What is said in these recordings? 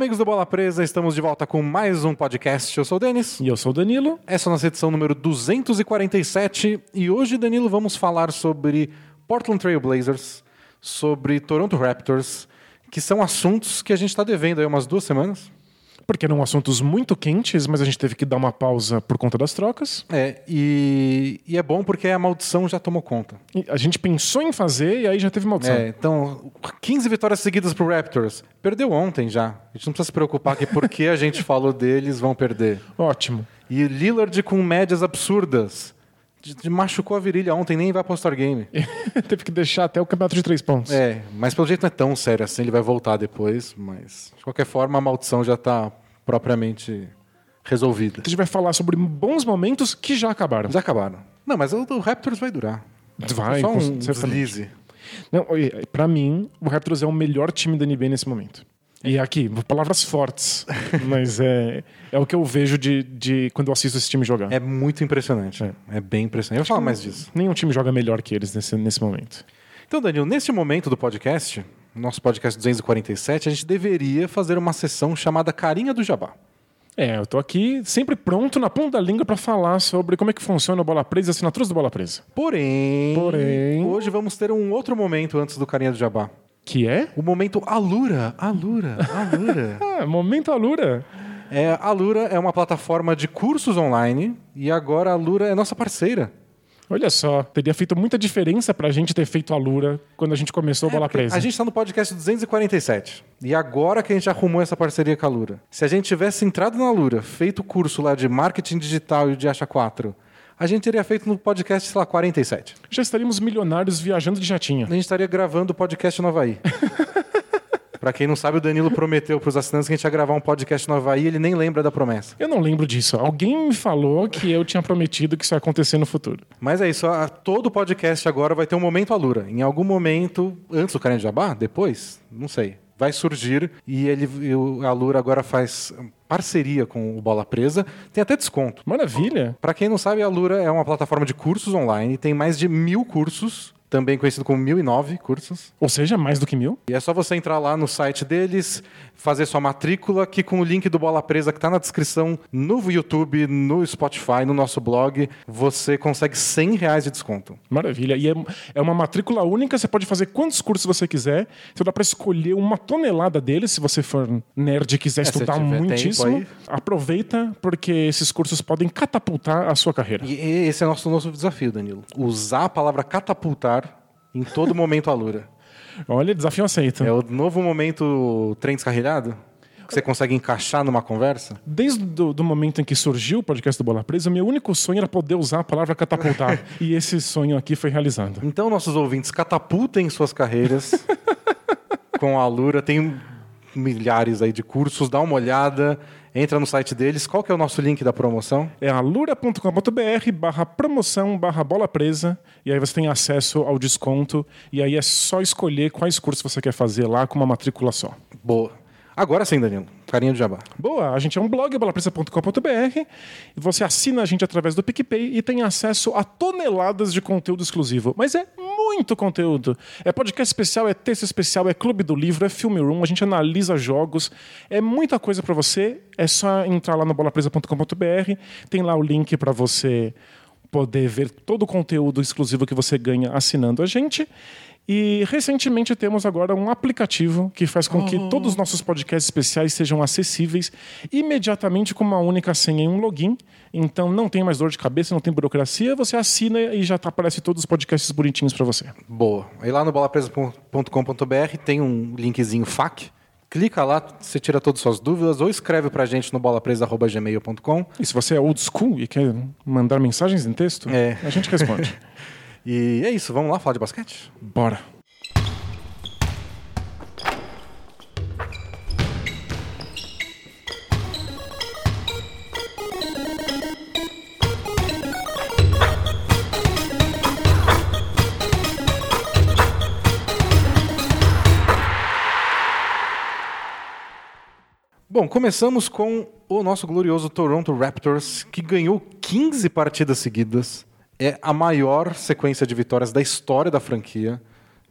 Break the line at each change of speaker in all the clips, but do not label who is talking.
Amigos do Bola Presa, estamos de volta com mais um podcast. Eu sou o Denis.
E eu sou o Danilo.
Essa é a nossa edição número 247 e hoje, Danilo, vamos falar sobre Portland Trail Blazers, sobre Toronto Raptors, que são assuntos que a gente está devendo aí umas duas semanas.
Porque eram assuntos muito quentes, mas a gente teve que dar uma pausa por conta das trocas.
É, e, e é bom porque a maldição já tomou conta.
E a gente pensou em fazer e aí já teve maldição.
É, então, 15 vitórias seguidas pro Raptors. Perdeu ontem já. A gente não precisa se preocupar que porque a gente falou deles vão perder.
Ótimo.
E Lillard com médias absurdas. Machucou a virilha ontem, nem vai pro All-Star Game.
teve que deixar até o campeonato de três pontos.
É, mas pelo jeito não é tão sério assim, ele vai voltar depois, mas de qualquer forma a maldição já tá propriamente resolvida.
A gente vai falar sobre bons momentos que já acabaram.
Já acabaram. Não, mas o do Raptors vai durar.
Vai,
Só um deslize.
Não, pra mim, o Raptors é o melhor time da NBA nesse momento. E aqui, palavras fortes, mas é, é o que eu vejo de, de quando eu assisto esse time jogar.
É muito impressionante. É, bem impressionante. Eu vou falar mais disso.
Nenhum time joga melhor que eles nesse, nesse momento.
Então, Danilo, neste momento do podcast, nosso podcast 247, a gente deveria fazer uma sessão chamada Carinha do Jabá.
É, eu tô aqui sempre pronto na ponta da língua pra falar sobre como é que funciona o Bola Presa e as assinaturas do Bola Presa.
Porém,
Porém-
hoje vamos ter um outro momento antes do Carinha do Jabá.
Que é?
O momento Alura, Alura, Alura.
Ah, momento Alura.
é, a Alura é uma plataforma de cursos online e agora a Alura é nossa parceira.
Olha só, teria feito muita diferença pra gente ter feito a Lura quando a gente começou o Bola
É, porque
Presa.
A gente está no podcast 247. E agora que a gente arrumou essa parceria com a Lura. Se a gente tivesse entrado na Lura, feito o curso lá de marketing digital e de Acha 4, a gente teria feito no podcast, sei lá, 47.
Já estaríamos milionários viajando de jatinho.
A gente estaria gravando o podcast no Havaí. Pra quem não sabe, o Danilo prometeu pros assinantes que a gente ia gravar um podcast no Havaí e ele nem lembra da promessa.
Eu não lembro disso. Alguém me falou que eu tinha prometido que isso ia acontecer no futuro.
Mas é isso, a- todo podcast agora vai ter um momento Alura. Em algum momento, antes do Carinha de Jabá, depois, não sei, vai surgir e ele, e o Alura agora faz parceria com o Bola Presa. Tem até desconto.
Maravilha.
Para quem não sabe, a Alura é uma plataforma de cursos online, tem mais de mil cursos, também conhecido como 1009 cursos.
Ou seja, mais do que mil.
E é só você entrar lá no site deles, fazer sua matrícula, que com o link do Bola Presa que está na descrição no YouTube, no Spotify, no nosso blog, você consegue 100 reais de desconto.
Maravilha. E é, é uma matrícula única, você pode fazer quantos cursos você quiser. Então dá pra escolher uma tonelada deles, se você for nerd e quiser
É,
estudar muitíssimo. Aproveita, porque esses cursos podem catapultar a sua carreira.
E esse é o nosso nosso desafio, Danilo. Usar a palavra catapultar em todo momento Alura.
Olha, desafio aceito.
É o novo momento trem descarrilhado? Que você consegue encaixar numa conversa?
Desde do, do momento em que surgiu o podcast do Bola Presa, o meu único sonho era poder usar a palavra catapultar. e esse sonho aqui foi realizado.
Então, nossos ouvintes, catapultem suas carreiras com a Alura. Tem milhares aí de cursos, dá uma olhada, entra no site deles. Qual que é o nosso link da promoção?
É alura.com.br barra promoção barra bola presa e aí você tem acesso ao desconto e aí é só escolher quais cursos você quer fazer lá com uma matrícula só.
Boa. Agora sim, Danilo. Carinho de jabá.
Boa, a gente é um blog, bolapresa.com.br, você assina a gente através do PicPay e tem acesso a toneladas de conteúdo exclusivo. Mas é muito conteúdo. É podcast especial, é texto especial, é clube do livro, é filme room, a gente analisa jogos, é muita coisa para você. É só entrar lá no bolapresa.com.br, tem lá o link para você poder ver todo o conteúdo exclusivo que você ganha assinando a gente. E recentemente temos agora um aplicativo que faz com que todos os nossos podcasts especiais sejam acessíveis imediatamente com uma única senha e um login. Então não tem mais dor de cabeça, não tem burocracia, você assina e já tá, aparece todos os podcasts bonitinhos para você.
Boa. Aí lá no bolapresa.com.br tem um linkzinho FAQ. Clica lá, você tira todas as suas dúvidas ou escreve pra gente no bolapresa.gmail.com.
E se você é old school e quer mandar mensagens em texto,
É.
a gente responde.
E é isso, vamos lá falar de basquete?
Bora.
Bom, começamos com o nosso glorioso Toronto Raptors, que ganhou 15 partidas seguidas. É a maior sequência de vitórias da história da franquia.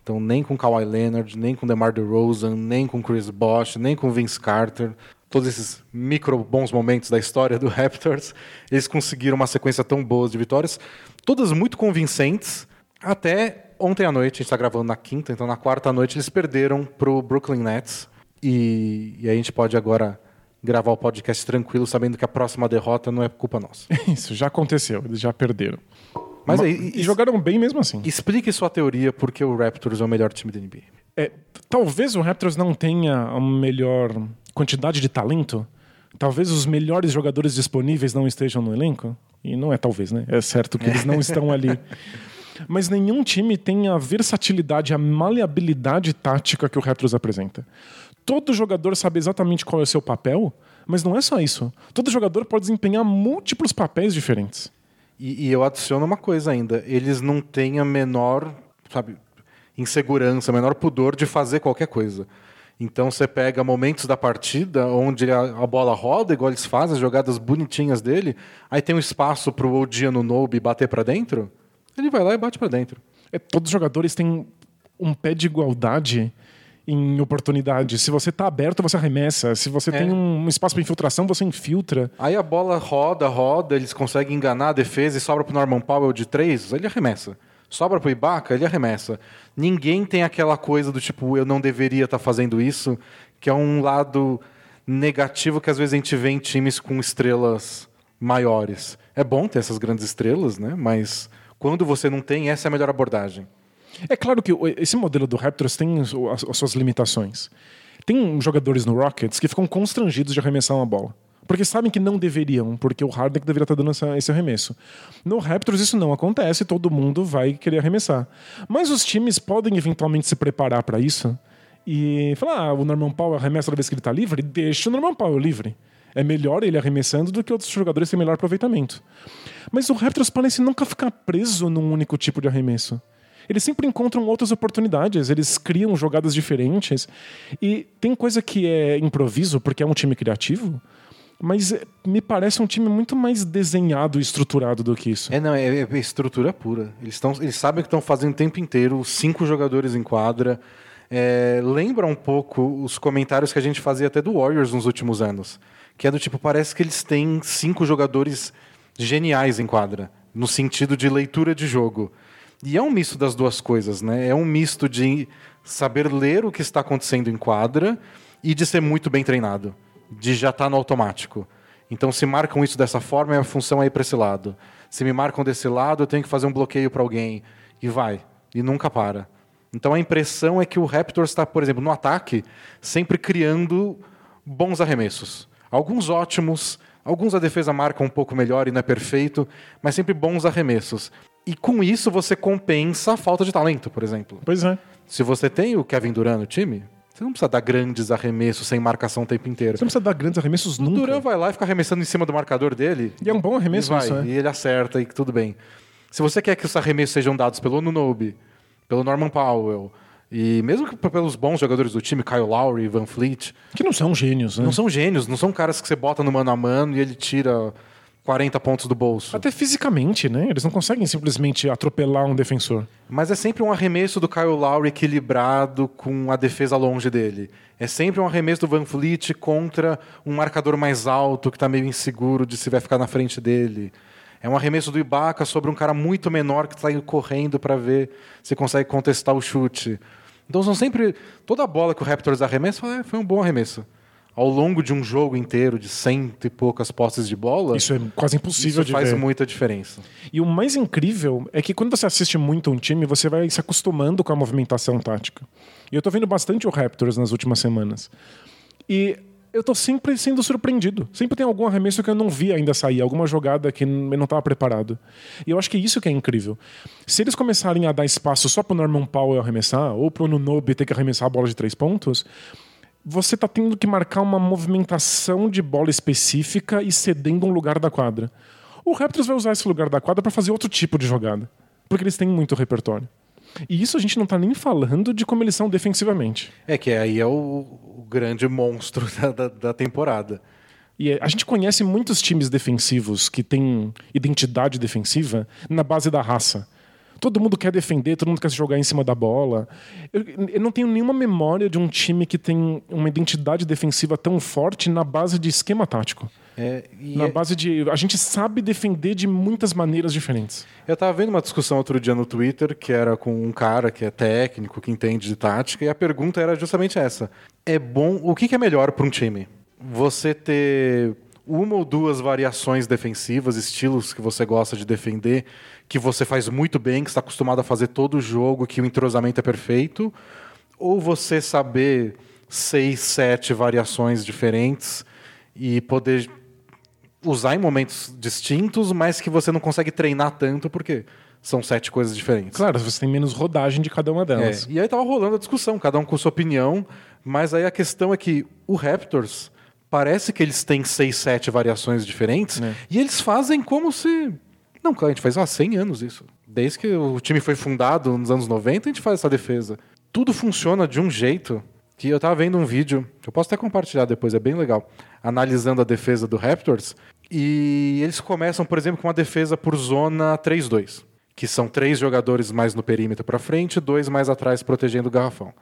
Então, nem com Kawhi Leonard, nem com DeMar DeRozan, nem com Chris Bosh, nem com Vince Carter. Todos esses micro bons momentos da história do Raptors, eles conseguiram uma sequência tão boa de vitórias, todas muito convincentes, até ontem à noite, a gente está gravando na quinta, então na quarta noite eles perderam para o Brooklyn Nets. E, e a gente pode agora gravar o podcast tranquilo, sabendo que a próxima derrota não é culpa nossa.
Isso, já aconteceu, eles já perderam.
Mas
Ma-
aí,
e jogaram bem mesmo assim.
Explique sua teoria porque o Raptors é o melhor time da NBA.
É, talvez o Raptors não tenha a melhor quantidade de talento. Talvez os melhores jogadores disponíveis não estejam no elenco. E não é talvez, né? É certo que eles não estão ali. Mas nenhum time tem a versatilidade, a maleabilidade tática que o Raptors apresenta. Todo jogador sabe exatamente qual é o seu papel, mas não é só isso. Todo jogador pode desempenhar múltiplos papéis diferentes.
E, e eu adiciono uma coisa ainda: eles não têm a menor, sabe, insegurança, o menor pudor de fazer qualquer coisa. Então você pega momentos da partida onde a, bola roda, igual eles fazem, as jogadas bonitinhas dele, aí tem um espaço pro Odiano Nobe bater para dentro, ele vai lá e bate para dentro.
É, todos os jogadores têm um pé de igualdade em oportunidade. Se você tá aberto, você arremessa. Se você tem um espaço para infiltração, você infiltra.
Aí a bola roda, roda, eles conseguem enganar a defesa e sobra pro Norman Powell de três, ele arremessa. Sobra pro Ibaka, ele arremessa. Ninguém tem aquela coisa do tipo, eu não deveria estar fazendo isso, que é um lado negativo que às vezes a gente vê em times com estrelas maiores. É bom ter essas grandes estrelas, né? Mas quando você não tem, essa é a melhor abordagem.
É claro que esse modelo do Raptors tem as, as suas limitações. Tem jogadores no Rockets que ficam constrangidos de arremessar uma bola. Porque sabem que não deveriam, porque o Harden deveria estar dando essa- esse arremesso. No Raptors isso não acontece, todo mundo vai querer arremessar. Mas os times podem eventualmente se preparar para isso e falar: ah, o Norman Powell arremessa toda vez que ele está livre, deixa o Norman Powell livre. É melhor ele arremessando do que outros jogadores terem melhor aproveitamento. Mas o Raptors parece nunca ficar preso num único tipo de arremesso. Eles sempre encontram outras oportunidades, eles criam jogadas diferentes. E tem coisa que é improviso, porque é um time criativo, mas eh, me parece um time muito mais desenhado e estruturado do que isso.
É, não, é, é estrutura pura. Eles, tão, eles sabem que estão fazendo o tempo inteiro, cinco jogadores em quadra. É, lembra um pouco os comentários que a gente fazia até do Warriors nos últimos anos. Que é do tipo, parece que eles têm cinco jogadores geniais em quadra, no sentido de leitura de jogo. E é um misto das duas coisas, né? É um misto de saber ler o que está acontecendo em quadra e de ser muito bem treinado, de já estar no automático. Então, se marcam isso dessa forma, a função é ir para esse lado. Se me marcam desse lado, eu tenho que fazer um bloqueio para alguém. E vai. E nunca para. Então, a impressão é que o Raptors está, por exemplo, no ataque, sempre criando bons arremessos. Alguns ótimos, alguns a defesa marca um pouco melhor e não é perfeito, mas sempre bons arremessos. E com isso você compensa a falta de talento, por exemplo.
Pois é.
Se você tem o Kevin Durant no time, você não precisa dar grandes arremessos sem marcação o tempo inteiro.
Você não precisa dar grandes arremessos
O
nunca.
Durant vai lá e fica arremessando em cima do marcador dele.
E é um bom arremesso
e vai,
isso, né?
E ele acerta e tudo bem. Se você quer que os arremessos sejam dados pelo Nunobi, pelo Norman Powell, e mesmo que pelos bons jogadores do time, Kyle Lowry, Van Fleet,
Que não são gênios, né?
não são gênios, não são caras que você bota no mano a mano e ele tira 40 pontos do bolso.
Até fisicamente, né? Eles não conseguem simplesmente atropelar um defensor.
Mas é sempre um arremesso do Kyle Lowry equilibrado com a defesa longe dele. É sempre um arremesso do Van Fleet contra um marcador mais alto que está meio inseguro de se vai ficar na frente dele. É um arremesso do Ibaka sobre um cara muito menor que está correndo para ver se consegue contestar o chute. Então são sempre. Toda a bola que o Raptors arremessa é, foi um bom arremesso. Ao longo de um jogo inteiro de cento e poucas posses de bola,
Isso é quase impossível
isso
de
faz
ver.
muita diferença.
E o mais incrível é que quando você assiste muito um time, você vai se acostumando com a movimentação tática. E eu tô vendo bastante o Raptors nas últimas semanas. E eu tô sempre sendo surpreendido. Sempre tem algum arremesso que eu não vi ainda sair, alguma jogada que eu não estava preparado. E eu acho que é isso que é incrível. Se eles começarem a dar espaço só pro Norman Powell arremessar, ou pro Nunobi ter que arremessar a bola de três pontos, você está tendo que marcar uma movimentação de bola específica e cedendo um lugar da quadra. O Raptors vai usar esse lugar da quadra para fazer outro tipo de jogada, porque eles têm muito repertório. E isso a gente não está nem falando de como eles são defensivamente.
É que aí é o grande monstro da, da, da temporada.
E a gente conhece muitos times defensivos que têm identidade defensiva na base da raça. Todo mundo quer defender, todo mundo quer se jogar em cima da bola. Eu, eu não tenho nenhuma memória de um time que tem uma identidade defensiva tão forte na base de esquema tático.
É,
Na
é-
base de. A gente sabe defender de muitas maneiras diferentes.
Eu tava vendo uma discussão outro dia no Twitter, que era com um cara que é técnico, que entende de tática, e a pergunta era justamente essa. É bom. O que que é melhor para um time? Você ter uma ou duas variações defensivas, estilos que você gosta de defender, que você faz muito bem, que está acostumado a fazer todo o jogo, que o entrosamento é perfeito, ou você saber seis, sete variações diferentes e poder usar em momentos distintos, mas que você não consegue treinar tanto porque são sete coisas diferentes.
Claro, você tem menos rodagem de cada uma
É,
delas.
E aí tava rolando a discussão, cada um com sua opinião, mas aí a questão é que o Raptors parece que eles têm seis, sete variações diferentes
É.
e eles fazem como se não, cara, a gente faz há 100 anos isso. Desde que o time foi fundado nos anos 90, a gente faz essa defesa. Tudo funciona de um jeito que eu tava vendo um vídeo, que eu posso até compartilhar depois, é bem legal, analisando a defesa do Raptors. E eles começam, por exemplo, com uma defesa por zona 3-2, que são três jogadores mais no perímetro para frente, dois mais atrás protegendo o garrafão.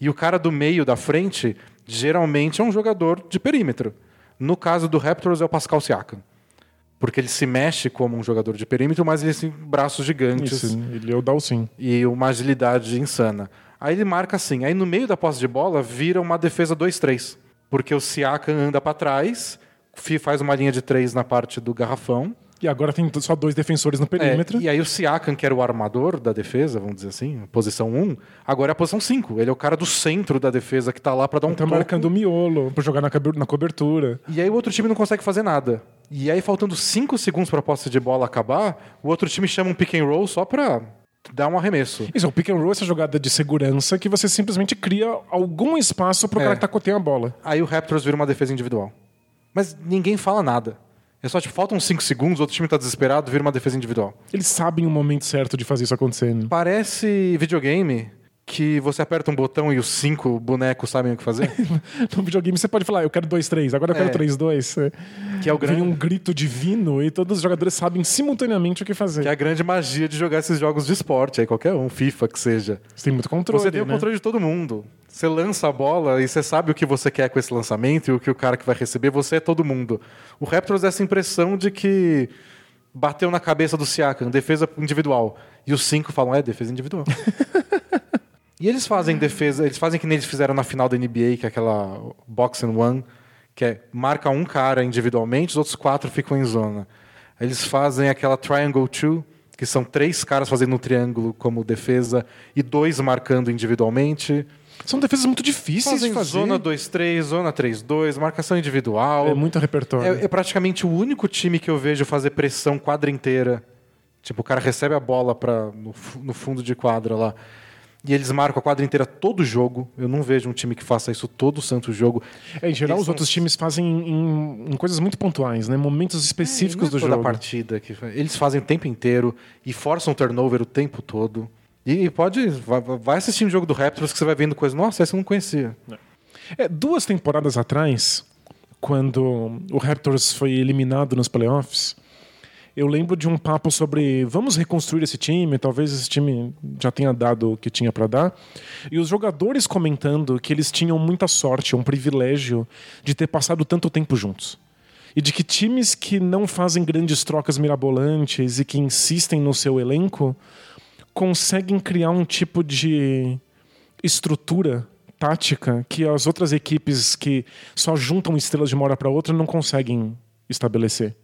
E o cara do meio da frente, geralmente é um jogador de perímetro. No caso do Raptors é o Pascal Siakam. Porque ele se mexe como um jogador de perímetro, mas ele tem braços gigantes
Isso, ele é o Dalsin.
e uma agilidade insana. Aí ele marca assim. Aí no meio da posse de bola vira uma defesa 2-3. Porque o Siakam anda para trás, faz uma linha de três na parte do garrafão.
E agora tem só dois defensores no
É,
perímetro.
e aí o Siakam, que era o armador da defesa, vamos dizer assim, posição 1, agora é a posição 5. Ele é o cara do centro da defesa que tá lá para dar um
Tá marcando o miolo pra jogar na cobertura.
E aí o outro time não consegue fazer nada. E aí, faltando 5 segundos para a posse de bola acabar, o outro time chama um pick and roll só para dar um arremesso.
Isso, o pick and roll é essa jogada de segurança que você simplesmente cria algum espaço pro
É.
cara que tá coteando a bola.
Aí o Raptors vira uma defesa individual. Mas ninguém fala nada. É só, tipo, faltam 5 segundos, o outro time tá desesperado, vira uma defesa individual.
Eles sabem o momento certo de fazer isso acontecer. né?
Parece videogame que você aperta um botão e os cinco bonecos sabem o que fazer.
No videogame você pode falar, eu quero 2-3, agora eu quero
É.
3-2.
que é o
Vem
grande.
um grito divino e todos os jogadores sabem simultaneamente o que fazer.
Que é a grande magia de jogar esses jogos de esporte, aí qualquer um, FIFA que seja.
Você tem muito controle.
Você tem o
né?
controle de todo mundo. Você lança a bola e você sabe o que você quer com esse lançamento e o que o cara que vai receber, você é todo mundo. O Raptors dá essa impressão de que bateu na cabeça do Siakam, defesa individual. E os cinco falam, é, defesa individual. e eles fazem defesa, eles fazem que nem eles fizeram na final da NBA, que é aquela box and one, que é marca um cara individualmente, os outros quatro ficam em zona. Eles fazem aquela triangle two, que são três caras fazendo um triângulo como defesa e dois marcando individualmente.
São defesas muito difíceis
Fazem
de fazer.
zona 2-3, zona 3-2, marcação individual.
É muito repertório.
É, é praticamente o único time que eu vejo fazer pressão quadra inteira. Tipo, o cara recebe a bola pra, no, no fundo de quadra lá. E eles marcam a quadra inteira todo jogo. Eu não vejo um time que faça isso todo santo jogo.
É, em geral,
Eles
os
são-
outros times fazem em, em coisas muito pontuais, né? Momentos específicos
Não é
do
toda
jogo.
partida que eles fazem o tempo inteiro e forçam turnover o tempo todo. E pode vai, vai assistindo o jogo do Raptors que você vai vendo coisa. Nossa, essa eu não conhecia.
É, duas temporadas atrás, quando o Raptors foi eliminado nos playoffs, eu lembro de um papo sobre vamos reconstruir esse time, talvez esse time já tenha dado o que tinha para dar, e os jogadores comentando que eles tinham muita sorte, um privilégio de ter passado tanto tempo juntos. E de que times que não fazem grandes trocas mirabolantes e que insistem no seu elenco conseguem criar um tipo de estrutura tática que as outras equipes que só juntam estrelas de uma hora para outra não conseguem estabelecer.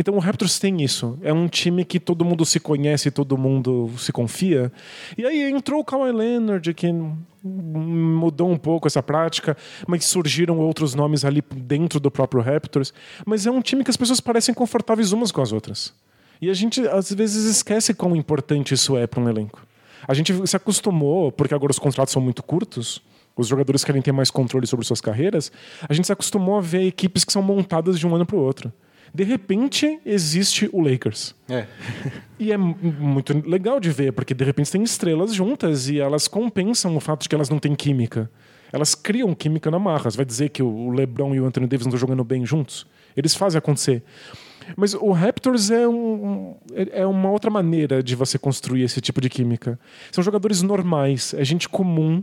Então o Raptors tem isso. É um time que todo mundo se conhece, todo mundo se confia. E aí entrou o Kawhi Leonard, que mudou um pouco essa prática, mas surgiram outros nomes ali dentro do próprio Raptors. Mas é um time que as pessoas parecem confortáveis umas com as outras. E a gente às vezes esquece quão importante isso é para um elenco. A gente se acostumou, porque agora os contratos são muito curtos, os jogadores querem ter mais controle sobre suas carreiras, a gente se acostumou a ver equipes que são montadas de um ano para o outro. De repente existe o Lakers.
É.
E é mu- muito legal de ver, porque de repente tem estrelas juntas e elas compensam o fato de que elas não têm química. Elas criam química na marra. Você vai dizer que o LeBron e o Anthony Davis não estão jogando bem juntos? Eles fazem acontecer. Mas o Raptors é, um, é uma outra maneira de você construir esse tipo de química. São jogadores normais, é gente comum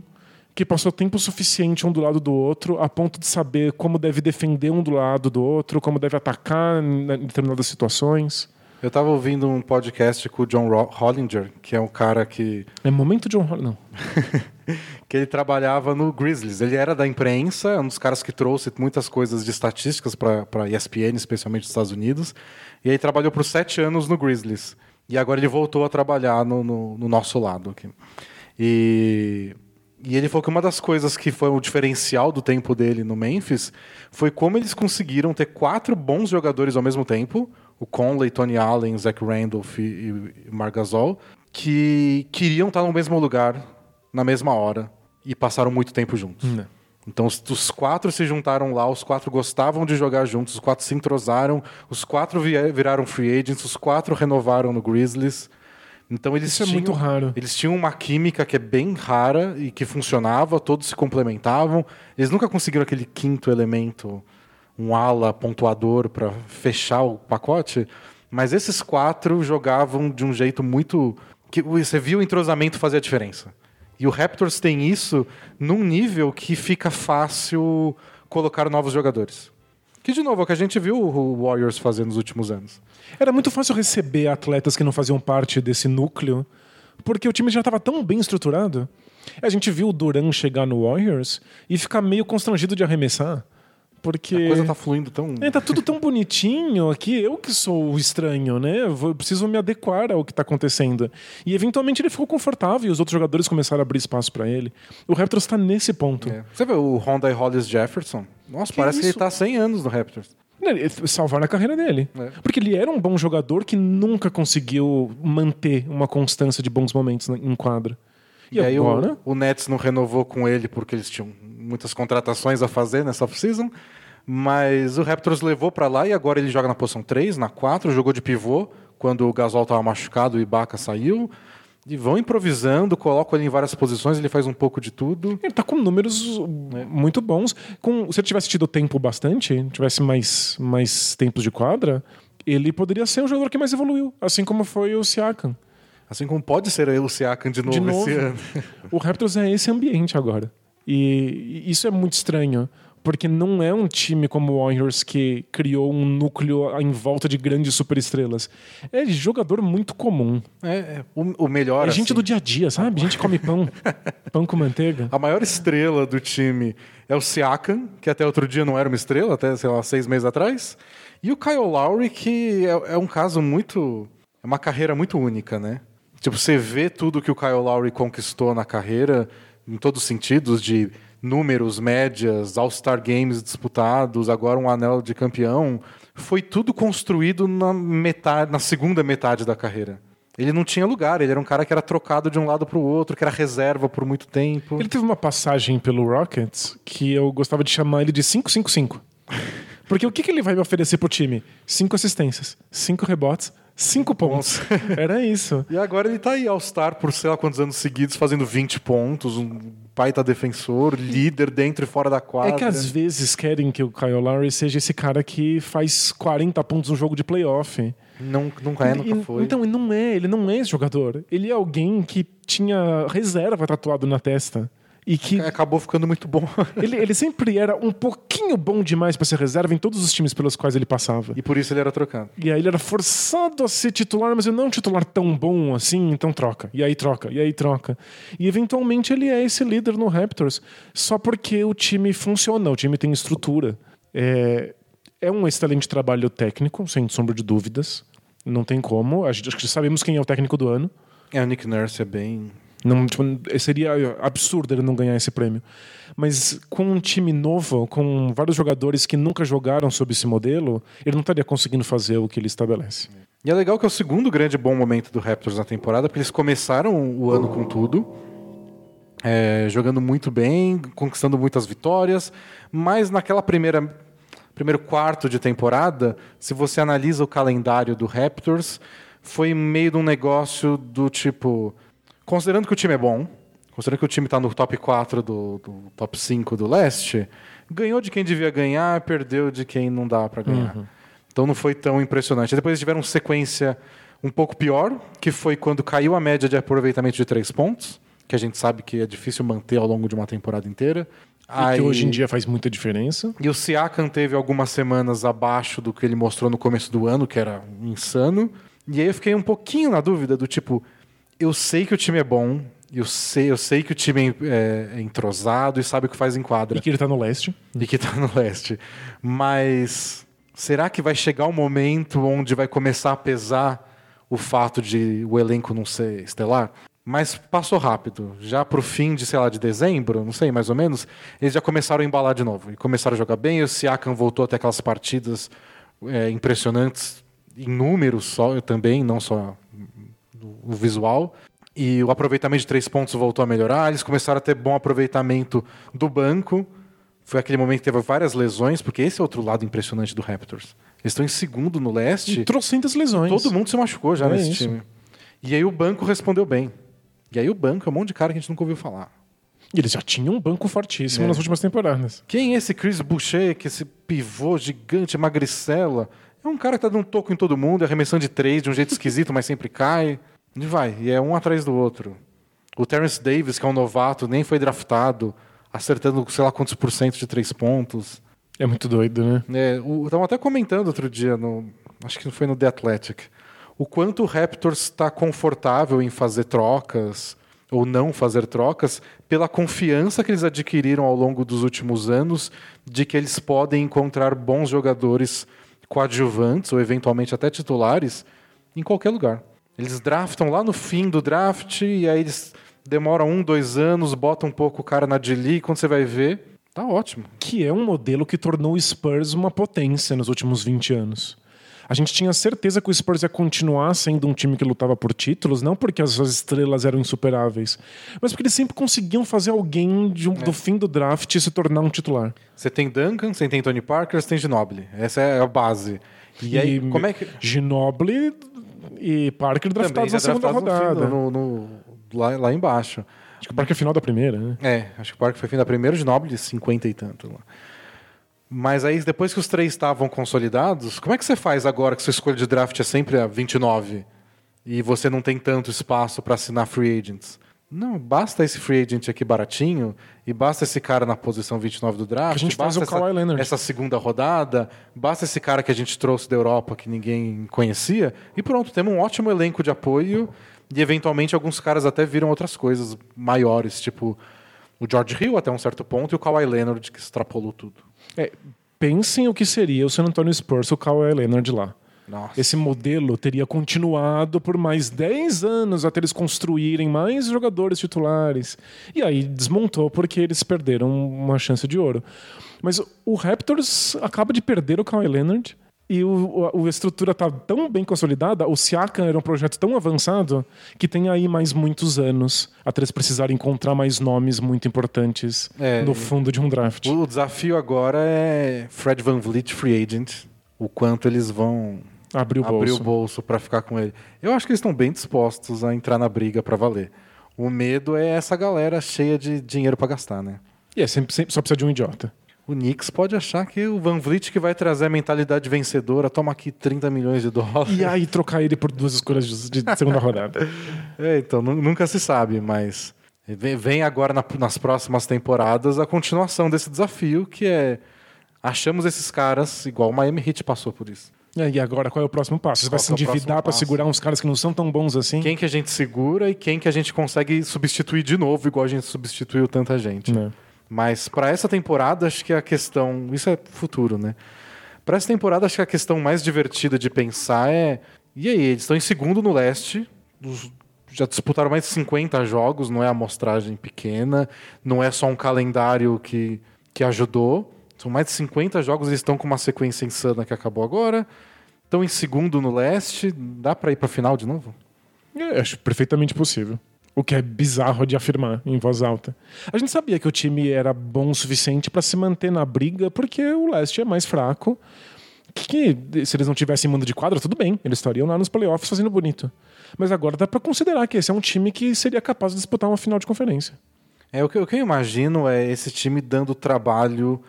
que passou tempo suficiente um do lado do outro a ponto de saber como deve defender um do lado do outro, como deve atacar em determinadas situações.
Eu estava ouvindo um podcast com o John Hollinger, que é um cara que.
É momento John Hollinger. Não.
que ele trabalhava no Grizzlies. Ele era da imprensa, um dos caras que trouxe muitas coisas de estatísticas para a ESPN, especialmente nos Estados Unidos. E aí trabalhou por sete anos no Grizzlies. E agora ele voltou a trabalhar no, no, no nosso lado aqui. E, e ele falou que uma das coisas que foi o diferencial do tempo dele no Memphis foi como eles conseguiram ter quatro bons jogadores ao mesmo tempo, o Conley, Tony Allen, Zach Randolph e, e Margasol, que queriam estar no mesmo lugar na mesma hora e passaram muito tempo juntos. Hum. Então os, os, quatro se juntaram lá, os quatro gostavam de jogar juntos, os quatro se entrosaram, os quatro viraram free agents, os quatro renovaram no Grizzlies. Então eles
Isso
tinham,
é muito raro.
Eles tinham uma química que é bem rara e que funcionava, todos se complementavam. Eles nunca conseguiram aquele quinto elemento, um ala pontuador para fechar o pacote, mas esses quatro jogavam de um jeito muito que você viu o entrosamento fazer a diferença. E o Raptors tem isso num nível que fica fácil colocar novos jogadores. Que, de novo, é o que a gente viu o Warriors fazer nos últimos anos.
Era muito fácil receber atletas que não faziam parte desse núcleo, porque o time já estava tão bem estruturado. A gente viu o Duran chegar no Warriors e ficar meio constrangido de arremessar. Porque.
A coisa tá fluindo tão.
É, tá tudo tão bonitinho aqui. Eu que sou o estranho, né? Eu preciso me adequar ao que tá acontecendo. E eventualmente ele ficou confortável e os outros jogadores começaram a abrir espaço para ele. O Raptors tá nesse ponto.
É. Você vê o Honda e Hollis Jefferson? Nossa, que parece isso? que ele tá 100 anos no Raptors.
Salvar a carreira dele. É. Porque ele era um bom jogador que nunca conseguiu manter uma constância de bons momentos em quadra.
E, e agora? aí o, o Nets não renovou com ele porque eles tinham muitas contratações a fazer nessa off-season. Mas o Raptors levou para lá e agora ele joga na posição 3, na 4, jogou de pivô quando o Gasol estava machucado e Ibaka saiu. E vão improvisando, colocam ele em várias posições, ele faz um pouco de tudo.
Ele tá com números é. muito bons. Com, se ele tivesse tido tempo bastante, tivesse mais, mais tempos de quadra, ele poderia ser um jogador que mais evoluiu, assim como foi o Siakam.
Assim como pode ser o Siakam de novo, de novo. esse ano.
O Raptors é esse ambiente agora. E isso é muito estranho, porque não é um time como o Warriors que criou um núcleo em volta de grandes superestrelas. É jogador muito comum.
É, é o, o, melhor.
É gente
assim.
do dia a dia, sabe? Gente come pão, pão com manteiga.
A maior estrela do time é o Siakam, que até outro dia não era uma estrela, até sei lá seis meses atrás, e o Kyle Lowry, que é, é um caso muito, é uma carreira muito única, né? Tipo, você vê tudo que o Kyle Lowry conquistou na carreira em todos os sentidos, de números, médias, All-Star Games disputados, agora um anel de campeão, foi tudo construído na, metade, na segunda metade da carreira. Ele não tinha lugar, ele era um cara que era trocado de um lado para o outro, que era reserva por muito tempo.
Ele teve uma passagem pelo Rockets que eu gostava de chamar ele de 555. Porque o que, que ele vai me oferecer pro time? Cinco assistências, cinco rebotes, Cinco pontos. Era isso.
E agora ele tá aí, All-Star, por sei lá quantos anos seguidos, fazendo 20 pontos, um pai tá defensor, líder dentro e fora da quadra.
É que às vezes querem que o Kyle Lowry seja esse cara que faz 40 pontos no jogo de playoff.
Não, nunca é, nunca foi.
Então, ele não é, ele não é esse jogador. Ele é alguém que tinha reserva tatuado na testa. E que
acabou ficando muito bom.
ele, ele sempre era um pouquinho bom demais para ser reserva em todos os times pelos quais ele passava.
E por isso ele era trocado.
E aí ele era forçado a ser titular, mas ele não titular tão bom assim, então troca. E aí troca, e aí troca. E eventualmente ele é esse líder no Raptors, só porque o time funciona, o time tem estrutura. É, é um excelente trabalho técnico, sem sombra de dúvidas. Não tem como. A gente, sabemos quem é o técnico do ano.
É, o Nick Nurse é bem
não, tipo, seria absurdo ele não ganhar esse prêmio. Mas com um time novo, com vários jogadores que nunca jogaram sob esse modelo, ele não estaria conseguindo fazer o que ele estabelece.
E é legal que é o segundo grande bom momento do Raptors na temporada, porque eles começaram o ano com tudo, é, jogando muito bem, conquistando muitas vitórias, mas naquela primeira primeiro quarto de temporada, se você analisa o calendário do Raptors, foi meio de um negócio do tipo Considerando que o time é bom, considerando que o time está no top 4 do, do, top 5 do leste, ganhou de quem devia ganhar, perdeu de quem não dá para ganhar. Uhum. Então não foi tão impressionante. Depois eles tiveram sequência um pouco pior, que foi quando caiu a média de aproveitamento de três pontos, que a gente sabe que é difícil manter ao longo de uma temporada inteira.
E Aí... que hoje em dia faz muita diferença.
E o Siakam teve algumas semanas abaixo do que ele mostrou no começo do ano, que era insano. E aí eu fiquei um pouquinho na dúvida do tipo, eu sei que o time é bom, eu sei, eu sei que o time é, é entrosado e sabe o que faz em quadra.
E que ele tá no leste.
E que tá no leste. Mas será que vai chegar o um momento onde vai começar a pesar o fato de o elenco não ser estelar? Mas passou rápido. Já pro fim de, sei lá, de dezembro, não sei, mais ou menos, eles já começaram a embalar de novo. E começaram a jogar bem. E o Siakam voltou até aquelas partidas é, impressionantes em números só também, não só o visual. E o aproveitamento de três pontos voltou a melhorar. Eles começaram a ter bom aproveitamento do banco. Foi aquele momento que teve várias lesões, porque esse é outro lado impressionante do Raptors. Eles estão em segundo no leste. E
trocentas lesões.
Todo mundo se machucou já é nesse isso. time. E aí o banco respondeu bem. E aí o banco é um monte de cara que a gente nunca ouviu falar.
E eles já tinham um banco fortíssimo é. nas últimas temporadas.
Quem é esse Chris Boucher, que esse pivô gigante, magricela? É um cara que tá dando um toco em todo mundo, arremessando de três de um jeito esquisito, mas sempre cai. E vai, e é um atrás do outro. O Terence Davis, que é um novato, nem foi draftado, acertando sei lá quantos por cento de três pontos.
É muito doido, né?
É, Estavam até comentando outro dia, no, acho que foi no The Athletic, o quanto o Raptors está confortável em fazer trocas ou não fazer trocas pela confiança que eles adquiriram ao longo dos últimos anos de que eles podem encontrar bons jogadores coadjuvantes ou eventualmente até titulares em qualquer lugar. Eles draftam lá no fim do draft e aí eles demoram um, dois anos, botam um pouco o cara na D-League e quando você vai ver, tá ótimo.
Que é um modelo que tornou o Spurs uma potência nos últimos 20 anos. A gente tinha certeza que o Spurs ia continuar sendo um time que lutava por títulos, não porque as suas estrelas eram insuperáveis, mas porque eles sempre conseguiam fazer alguém um, é. do fim do draft se tornar um titular.
Você tem Duncan, você tem Tony Parker, você tem Ginobili. Essa é a base.
E, e aí, como é que. Ginobili e Parker draftados na segunda rodada.
No, no, lá, lá embaixo.
Acho que o Parker é final da primeira, né?
É, acho que o Parker foi fim da primeira, o Ginobili 50 e tanto. Lá. Mas aí, depois que os três estavam consolidados, como é que você faz agora que sua escolha de draft é sempre a 29 e você não tem tanto espaço para assinar free agents? Não, basta esse free agent aqui baratinho e basta esse cara na posição 29 do draft.
a gente
basta
faz o
essa, essa segunda rodada, basta esse cara que a gente trouxe da Europa que ninguém conhecia e pronto, temos um ótimo elenco de apoio e eventualmente alguns caras até viram outras coisas maiores, tipo o George Hill até um certo ponto e o Kawhi Leonard que extrapolou tudo.
É, pensem o que seria o San Antonio Spurs, o Kawhi Leonard lá.
Nossa.
Esse modelo teria continuado por mais 10 anos até eles construírem mais jogadores titulares. E aí desmontou porque eles perderam uma chance de ouro. Mas o Raptors acaba de perder o Kawhi Leonard e o, o, a estrutura está tão bem consolidada, o Siakam era um projeto tão avançado que tem aí mais muitos anos até eles precisarem encontrar mais nomes muito importantes é, no fundo de um draft.
O desafio agora é Fred Van Vliet free agent, o quanto eles vão
abrir o
abrir
bolso,
bolso para ficar com ele. Eu acho que eles estão bem dispostos a entrar na briga para valer. O medo é essa galera cheia de dinheiro para gastar, né?
E é sempre, sempre só precisa de um idiota.
O Knicks pode achar que o Van Vliet que vai trazer a mentalidade vencedora, toma aqui 30 milhões de dólares.
E aí trocar ele por duas escolhas de segunda rodada.
É, então, nunca se sabe, mas vem agora na, nas próximas temporadas a continuação desse desafio, que é achamos esses caras, igual o Miami Heat passou por isso.
É, e agora qual é o próximo passo? Você vai se é endividar para segurar uns caras que não são tão bons assim?
Quem que a gente segura e quem que a gente consegue substituir de novo, igual a gente substituiu tanta gente. É. Mas para essa temporada, acho que a questão. Isso é futuro, né? Para essa temporada, acho que a questão mais divertida de pensar é. E aí, eles estão em segundo no leste, já disputaram mais de 50 jogos, não é amostragem pequena, não é só um calendário que, que ajudou. São mais de 50 jogos, eles estão com uma sequência insana que acabou agora. Estão em segundo no leste, dá para ir para final de novo?
É, acho perfeitamente possível. O que é bizarro de afirmar em voz alta. A gente sabia que o time era bom o suficiente para se manter na briga, porque o leste é mais fraco. Que se eles não tivessem mando de quadra, tudo bem, eles estariam lá nos playoffs fazendo bonito. Mas agora dá para considerar que esse é um time que seria capaz de disputar uma final de conferência.
É, o que, o que eu imagino é esse time dando trabalho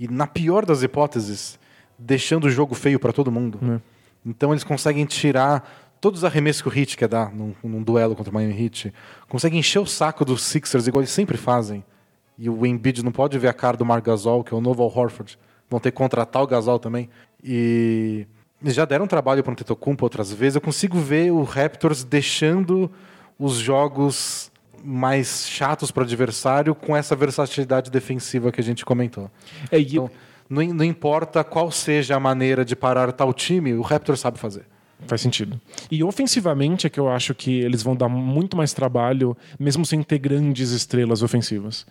e, na pior das hipóteses, deixando o jogo feio para todo mundo.
É.
Então eles conseguem tirar todos os arremessos que o Heat quer dar num, num duelo contra o Miami Heat. Conseguem encher o saco dos Sixers, igual eles sempre fazem. E o Embiid não pode ver a cara do Marc Gasol, que é o novo Al Horford. Vão ter que contratar o Gasol também. E eles já deram trabalho para o Antetokounmpo outras vezes. Eu consigo ver o Raptors deixando os jogos mais chatos para o adversário com essa versatilidade defensiva que a gente comentou.
É,
Então, não, não importa qual seja a maneira de parar tal time, o Raptors sabe fazer.
Faz sentido. E ofensivamente é que eu acho que eles vão dar muito mais trabalho, mesmo sem ter grandes estrelas ofensivas.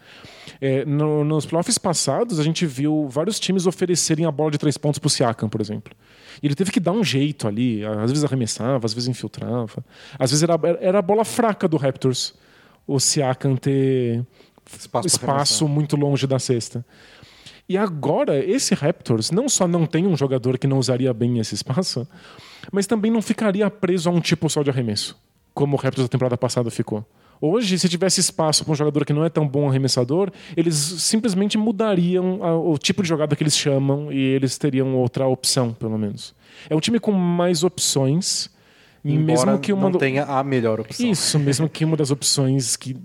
É, no- nos playoffs passados, a gente viu vários times oferecerem a bola de três pontos pro Siakam, por exemplo. E ele teve que dar um jeito ali, às vezes arremessava, às vezes infiltrava. Às vezes era, era a bola fraca do Raptors, o Siakam ter
Espaço
espaço muito longe da cesta. E agora, esse Raptors não só não tem um jogador que não usaria bem esse espaço, mas também não ficaria preso a um tipo só de arremesso, como o Raptors da temporada passada ficou. Hoje, se tivesse espaço para um jogador que não é tão bom arremessador, eles simplesmente mudariam o tipo de jogada que eles chamam e eles teriam outra opção, pelo menos. É um time com mais opções,
Embora
mesmo que uma
não tenha a melhor opção.
isso, mesmo que uma das opções que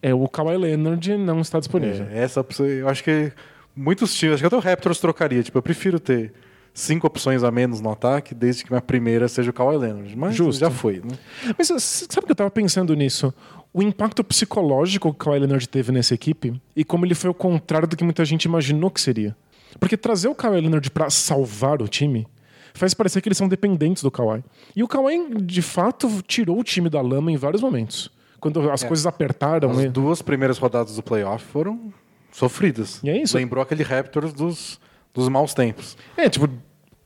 é o Kawhi Leonard não está disponível.
É, essa opção, eu acho que muitos times, acho que até o Raptors trocaria. Tipo, eu prefiro ter cinco opções a menos no ataque, desde que minha primeira seja o Kawhi Leonard. Mas
Justo.
já foi, né?
Mas uh, sabe que eu tava pensando nisso? O impacto psicológico que o Kawhi Leonard teve nessa equipe e como ele foi o contrário do que muita gente imaginou que seria. Porque trazer o Kawhi Leonard pra salvar o time faz parecer que eles são dependentes do Kawhi. E o Kawhi, de fato, tirou o time da lama em vários momentos. Quando as coisas apertaram,
As duas primeiras rodadas do playoff foram sofridas.
E é isso.
Lembrou aquele Raptors dos, dos maus tempos.
É, tipo,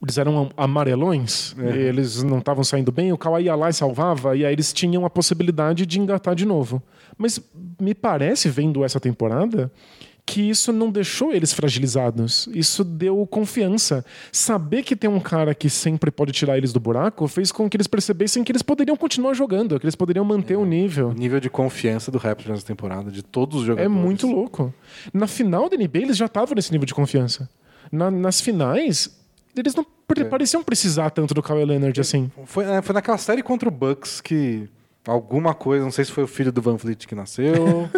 eles eram amarelões,
É.
eles não estavam saindo bem, o Kawhi ia lá e salvava, e aí eles tinham a possibilidade de engatar de novo. Mas me parece, vendo essa temporada, que isso não deixou eles fragilizados. Isso deu confiança. Saber que tem um cara que sempre pode tirar eles do buraco fez com que eles percebessem que eles poderiam continuar jogando, que eles poderiam manter o nível.
O nível de confiança do Raptors nessa temporada, de todos os
É
jogadores.
muito louco. Na final da NBA, eles já estavam nesse nível de confiança. Na- nas finais, eles não pre- pareciam precisar tanto do Kawhi Leonard assim.
Foi, é, foi naquela série contra o Bucks que alguma coisa, não sei se foi o filho do Van Vliet que nasceu,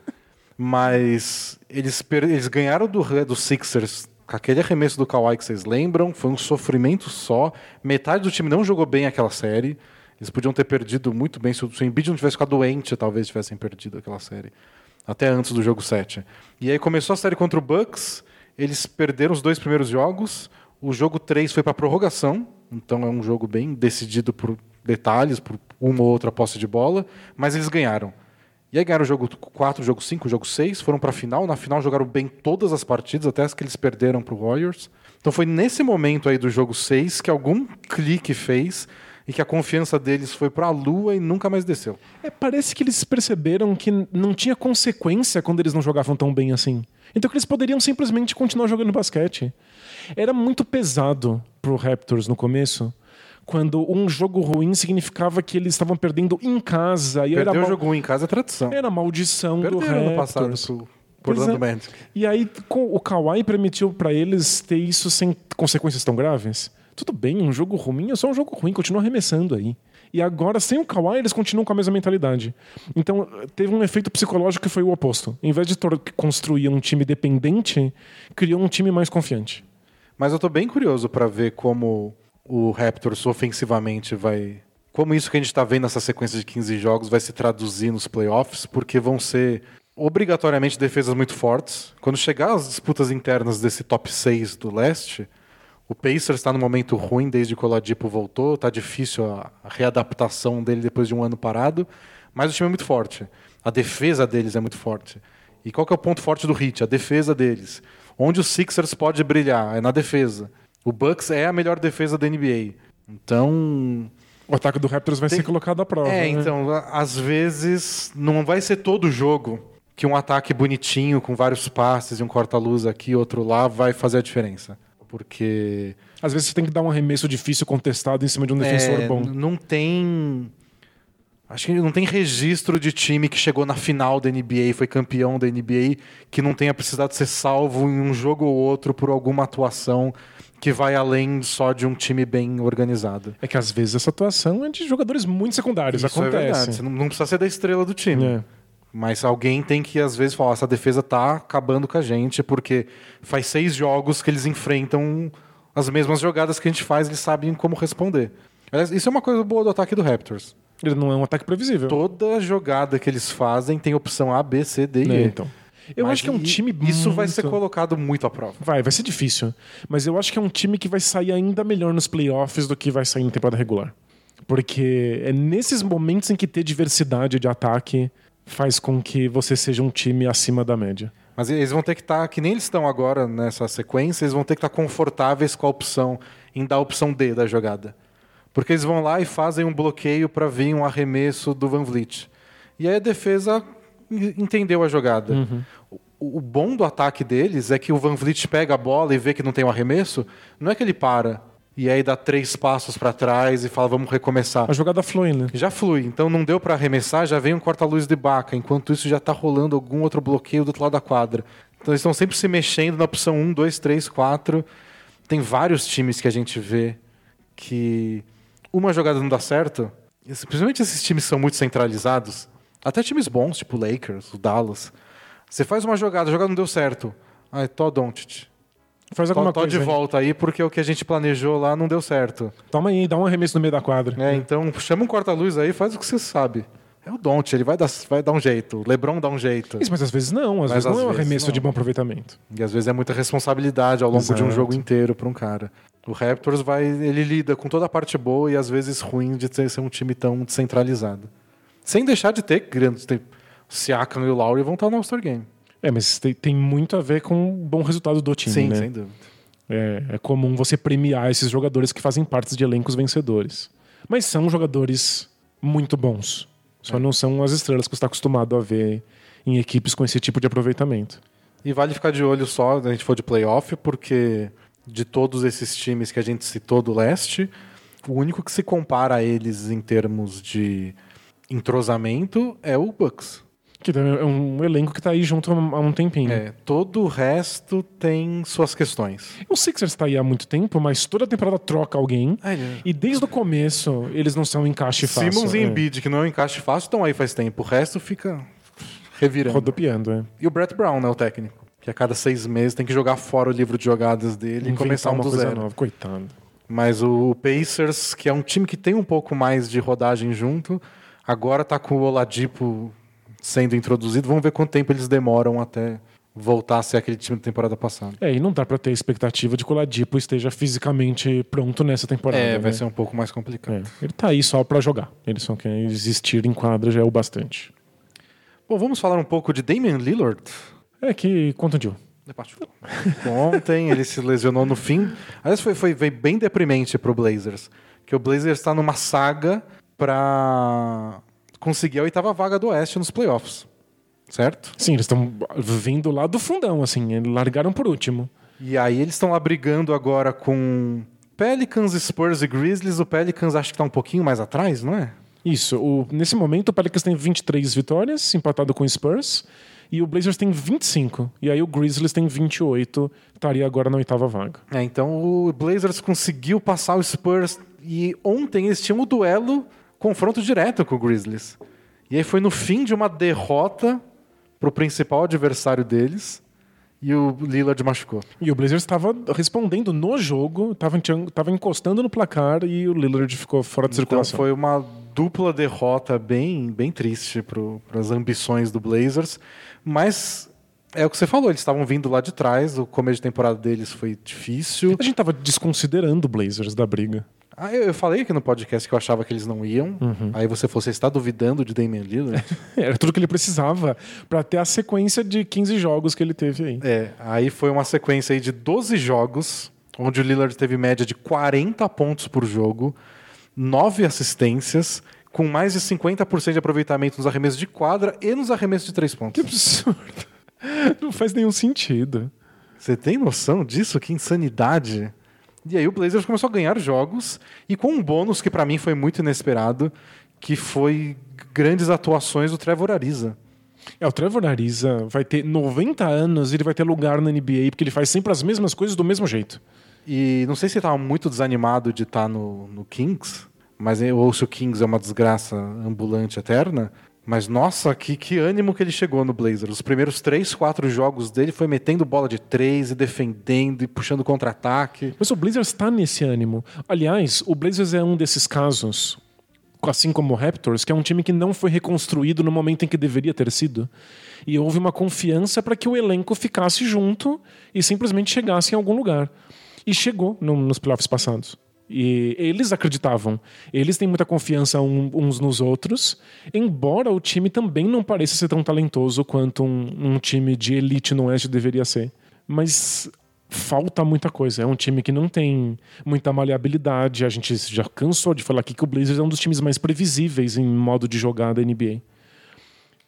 mas eles, eles ganharam do, do Sixers com aquele arremesso do Kawhi que vocês lembram, foi um sofrimento só. Metade do time não jogou bem aquela série. Eles podiam ter perdido muito bem. Se o, se o Embiid não tivesse ficado doente, talvez tivessem perdido aquela série. Até antes do jogo 7. E aí começou a série contra o Bucks. Eles perderam os dois primeiros jogos. O jogo 3 foi para prorrogação. Então é um jogo bem decidido por detalhes, por uma ou outra posse de bola. Mas eles ganharam. E aí ganharam o jogo 4, o jogo 5, o jogo 6, foram para a final. Na final jogaram bem todas as partidas, até as que eles perderam para o Warriors. Então foi nesse momento aí do jogo 6 que algum clique fez e que a confiança deles foi para a lua e nunca mais desceu.
É, parece que eles perceberam que não tinha consequência quando eles não jogavam tão bem assim. Então que eles poderiam simplesmente continuar jogando basquete. Era muito pesado pro Raptors no começo, quando um jogo ruim significava que eles estavam perdendo em casa. E era,
Perdeu o
mal-
jogo 1 em casa é tradição.
era maldição do
Perderam ano passado
Raptors.
pro
Pois
Orlando
é.
Magic.
E aí o Kawhi permitiu pra eles ter isso sem consequências tão graves. Tudo bem, um jogo ruim é só um jogo ruim, continua arremessando aí. E agora, sem o Kawhi, eles continuam com a mesma mentalidade. Então, teve um efeito psicológico que foi o oposto. Em vez de construir um time dependente, criou um time mais confiante.
Mas eu tô bem curioso para ver como o Raptors ofensivamente vai. Como isso que a gente tá vendo nessa sequência de 15 jogos vai se traduzir nos playoffs, porque vão ser obrigatoriamente defesas muito fortes. Quando chegar as disputas internas desse top 6 do leste, o Pacers está no momento ruim desde que o Oladipo voltou, tá difícil a readaptação dele depois de um ano parado, mas o time é muito forte. A defesa deles é muito forte. E qual que é o ponto forte do Heat? A defesa deles. Onde o Sixers pode brilhar é na defesa. O Bucks é a melhor defesa da NBA. Então,
O ataque do Raptors vai
Tem-
ser colocado à prova.
é,
né?
então, às vezes não vai ser todo jogo que um ataque bonitinho com vários passes e um corta-luz aqui, outro lá vai fazer a diferença. Porque
Às vezes você tem que dar um arremesso difícil contestado em cima de um defensor
É,
bom.
Não tem Acho que não tem registro de time que chegou na final da NBA, foi campeão da NBA, que não tenha precisado ser salvo em um jogo ou outro por alguma atuação que vai além só de um time bem organizado.
É que às vezes essa atuação é de jogadores muito secundários.
Isso
acontece.
é verdade. Você não, não precisa ser da estrela do time.
É.
Mas alguém tem que, às vezes, falar: essa defesa tá acabando com a gente, porque faz seis jogos que eles enfrentam as mesmas jogadas que a gente faz, eles sabem como responder. Isso é uma coisa boa do ataque do Raptors.
Ele não é um ataque previsível.
Toda jogada que eles fazem tem opção A, B, C, D e
É,
E.
então. Eu
Mas
acho que é um time
Isso vai ser colocado muito à prova.
Vai, vai ser difícil. Mas eu acho que é um time que vai sair ainda melhor nos playoffs do que vai sair na temporada regular. Porque é nesses momentos em que ter diversidade de ataque faz com que você seja um time acima da média.
Mas eles vão ter que estar, que nem eles estão agora nessa sequência, eles vão ter que estar confortáveis com a opção, em dar a opção D da jogada. Porque eles vão lá e fazem um bloqueio para vir um arremesso do Van Vliet. E aí a defesa en- entendeu a jogada. O, o bom do ataque deles é que o Van Vliet pega a bola e vê que não tem um arremesso, não é que ele para e aí dá três passos para trás e fala vamos recomeçar.
A jogada flui, né?
Já flui, então não deu para arremessar, já vem um corta-luz de baca, enquanto isso já tá rolando algum outro bloqueio do outro lado da quadra. Então eles estão sempre se mexendo na opção 1, 2, 3, 4. Tem vários times que a gente vê que uma jogada não dá certo, principalmente esses times são muito centralizados, até times bons, tipo o Lakers, o Dallas. Você faz uma jogada, a jogada não deu certo. Ai, Tó Doncic.
Faz
Tô,
alguma
tô
coisa.
de
aí.
volta aí porque o que a gente planejou lá não deu certo.
Toma aí, dá um arremesso no meio da quadra.
É, então chama um corta-luz aí, faz o que você sabe. É o Don't, ele vai dar, vai dar um jeito. O LeBron dá um jeito.
Isso, mas às vezes não. Às
Mas
vezes não
às
é um arremesso
não.
de bom aproveitamento.
E às vezes é muita responsabilidade ao longo de um
Exato.
jogo inteiro para um cara. O Raptors vai, ele lida com toda a parte boa e às vezes ruim de ter, ser um time tão descentralizado. Sem deixar de ter grandes. Tem, o Siakam e o Lowry vão estar no All-Star Game.
É, mas tem, tem muito a ver com o bom resultado do time,
Sim,
né?
sem dúvida.
É, é comum você premiar esses jogadores que fazem parte de elencos vencedores. Mas são jogadores muito bons. Só
É.
não são as estrelas que você está acostumado a ver em equipes com esse tipo de aproveitamento.
E vale ficar de olho só, se a gente for de playoff, porque de todos esses times que a gente citou do leste, o único que se compara a eles em termos de entrosamento é o Bucks.
Que é um elenco que tá aí junto há um tempinho.
É, todo o resto tem suas questões.
O Sixers tá aí há muito tempo, mas toda temporada troca alguém. E desde o começo, eles não são um encaixe fácil.
Simmons e
é.
Embiid, que não é um encaixe fácil, estão aí faz tempo. O resto fica revirando.
Rodopiando, é.
E o Brett Brown, né, o técnico. Que a cada seis meses tem que jogar fora o livro de jogadas dele e começar um
uma
do
coisa
zero.
nova. Coitado.
Mas o Pacers, que é um time que tem um pouco mais de rodagem junto, agora tá com o Oladipo sendo introduzido. Vamos ver quanto tempo eles demoram até voltar a ser aquele time da temporada passada.
É, e não dá pra ter expectativa de que o Ladipo esteja fisicamente pronto nessa temporada.
É, vai
né?
ser um pouco mais complicado.
É, ele tá aí só pra jogar. Ele só quer existir em quadra já é o bastante.
Bom, vamos falar um pouco de Damian Lillard.
É que contundiu.
Ontem ele se lesionou no fim. Aliás, foi, foi, foi bem deprimente pro Blazers. Que o Blazers está numa saga pra conseguir a oitava vaga do Oeste nos playoffs. Certo?
Sim, eles estão vindo lá do fundão, assim. Eles largaram por último.
E aí eles estão lá brigando agora com Pelicans, Spurs e Grizzlies. O Pelicans acho que tá um pouquinho mais atrás, não é?
Isso. O, nesse momento, o Pelicans tem 23 vitórias, empatado com o Spurs. E o Blazers tem 25. E aí o Grizzlies tem 28. Estaria agora na oitava vaga.
É, então o Blazers conseguiu passar o Spurs e ontem eles tinham o duelo, confronto direto com o Grizzlies. E aí foi no fim de uma derrota pro principal adversário deles e o Lillard machucou.
E o Blazers estava respondendo no jogo, estava encostando no placar e o Lillard ficou fora de
Então
circulação.
foi uma dupla derrota bem, bem triste para as ambições do Blazers, mas é o que você falou, eles estavam vindo lá de trás, o começo de temporada deles foi difícil.
A gente estava desconsiderando o Blazers da briga.
Ah, eu, eu falei aqui no podcast que eu achava que eles não iam.
Uhum.
Aí você falou, você está duvidando de Damian Lillard?
Era tudo que ele precisava para ter a sequência de 15 jogos que ele teve aí.
é, aí foi uma sequência aí de 12 jogos, onde o Lillard teve média de 40 pontos por jogo, 9 assistências, com mais de 50% de aproveitamento nos arremessos de quadra e nos arremessos de 3
Que
pontos.
absurdo. Não faz nenhum sentido.
Você tem noção disso? Que insanidade. E aí o Blazers começou a ganhar jogos e com um bônus que pra mim foi muito inesperado, que foi grandes atuações do Trevor Ariza.
É, o Trevor Ariza vai ter 90 anos e ele vai ter lugar na NBA, porque ele faz sempre as mesmas coisas do mesmo jeito.
E não sei se ele estava muito desanimado de estar no, no Kings, mas ou se o Kings é uma desgraça ambulante eterna. Mas nossa, que, que ânimo que ele chegou no Blazers. Os primeiros três, quatro jogos dele foi metendo bola de três e defendendo e puxando contra-ataque.
Mas o Blazers está nesse ânimo. Aliás, o Blazers é um desses casos, assim como o Raptors, que é um time que não foi reconstruído no momento em que deveria ter sido. E houve uma confiança para que o elenco ficasse junto e simplesmente chegasse em algum lugar. E chegou no, nos playoffs passados. E eles acreditavam. Eles têm muita confiança uns nos outros, embora o time também não pareça ser tão talentoso quanto um, um time de elite no Oeste deveria ser. Mas falta muita coisa. É um time que não tem muita maleabilidade. A gente já cansou de falar aqui que o Blazers é um dos times mais previsíveis em modo de jogar da NBA.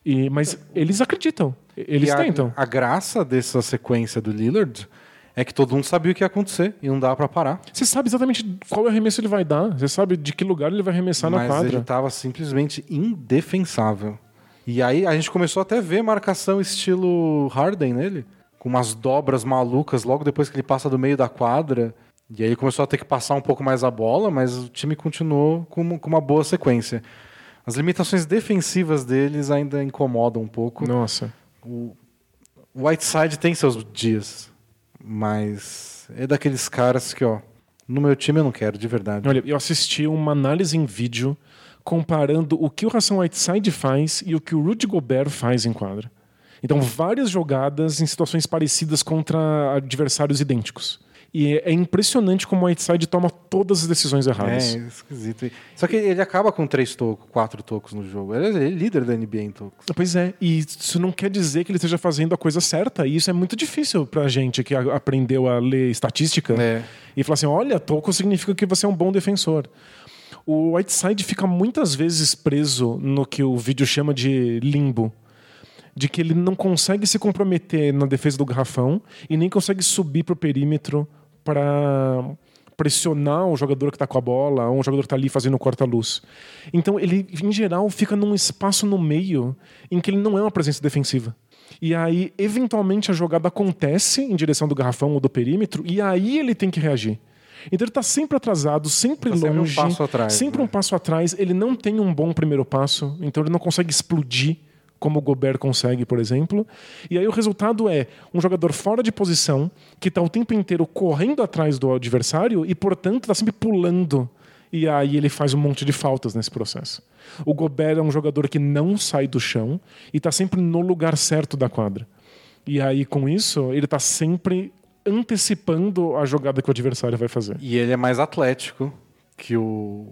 E, mas eles acreditam. Eles
e
tentam.
A, a graça dessa sequência do Lillard é que todo mundo sabia o que ia acontecer e não dava para parar.
Você sabe exatamente qual arremesso ele vai dar, você sabe de que lugar ele vai arremessar
Mas
na quadra.
ele estava simplesmente indefensável. E aí a gente começou até a ver marcação estilo Harden nele, com umas dobras malucas logo depois que ele passa do meio da quadra. E aí começou a ter que passar um pouco mais a bola, mas o time continuou com, com uma boa sequência. As limitações defensivas deles ainda incomodam um pouco.
Nossa.
O Whiteside tem seus dias. Mas é daqueles caras que, ó, no meu time eu não quero, de verdade.
Olha, eu assisti uma análise em vídeo comparando o que o Hassan Whiteside faz e o que o Rudy Gobert faz em quadra. Então, várias jogadas em situações parecidas contra adversários idênticos. E é impressionante como o Whiteside toma todas as decisões erradas.
É, esquisito. Só que ele acaba com três tocos, quatro tocos no jogo. Ele é líder da NBA em tocos.
Pois é, e isso não quer dizer que ele esteja fazendo a coisa certa. E isso é muito difícil pra gente que aprendeu a ler estatística
É.
e falar assim: olha, toco significa que você é um bom defensor. O Whiteside fica muitas vezes preso no que o vídeo chama de limbo. De que ele não consegue se comprometer na defesa do garrafão e nem consegue subir pro perímetro para pressionar o jogador que está com a bola ou um jogador que está ali fazendo corta-luz. Então ele, em geral, fica num espaço no meio em que ele não é uma presença defensiva. E aí, eventualmente, a jogada acontece em direção do garrafão ou do perímetro, e aí ele tem que reagir. Então ele está sempre atrasado, sempre
Tá sempre um
longe,
passo atrás,
sempre
né?
um passo atrás. Ele não tem um bom primeiro passo, então ele não consegue explodir como o Gobert consegue, por exemplo. E aí o resultado é um jogador fora de posição, que está o tempo inteiro correndo atrás do adversário e, portanto, está sempre pulando. E aí ele faz um monte de faltas nesse processo. O Gobert é um jogador que não sai do chão e está sempre no lugar certo da quadra. E aí, com isso, ele está sempre antecipando a jogada que o adversário vai fazer.
E ele é mais atlético que o.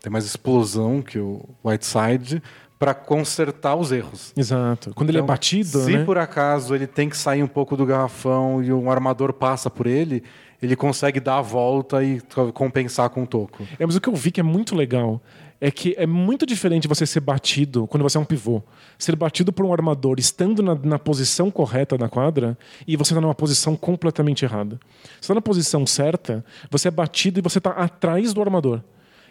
Tem mais explosão que o Whiteside para consertar os erros.
Exato. Quando ele é
Então,
batido,
Se
né?
por acaso ele tem que sair um pouco do garrafão e um armador passa por ele, ele consegue dar a volta e compensar com o toco.
É, mas o que eu vi que é muito legal é que é muito diferente você ser batido quando você é um pivô. Ser batido por um armador estando na, na posição correta da quadra e você está numa posição completamente errada. Você está na posição certa, você é batido e você está atrás do armador.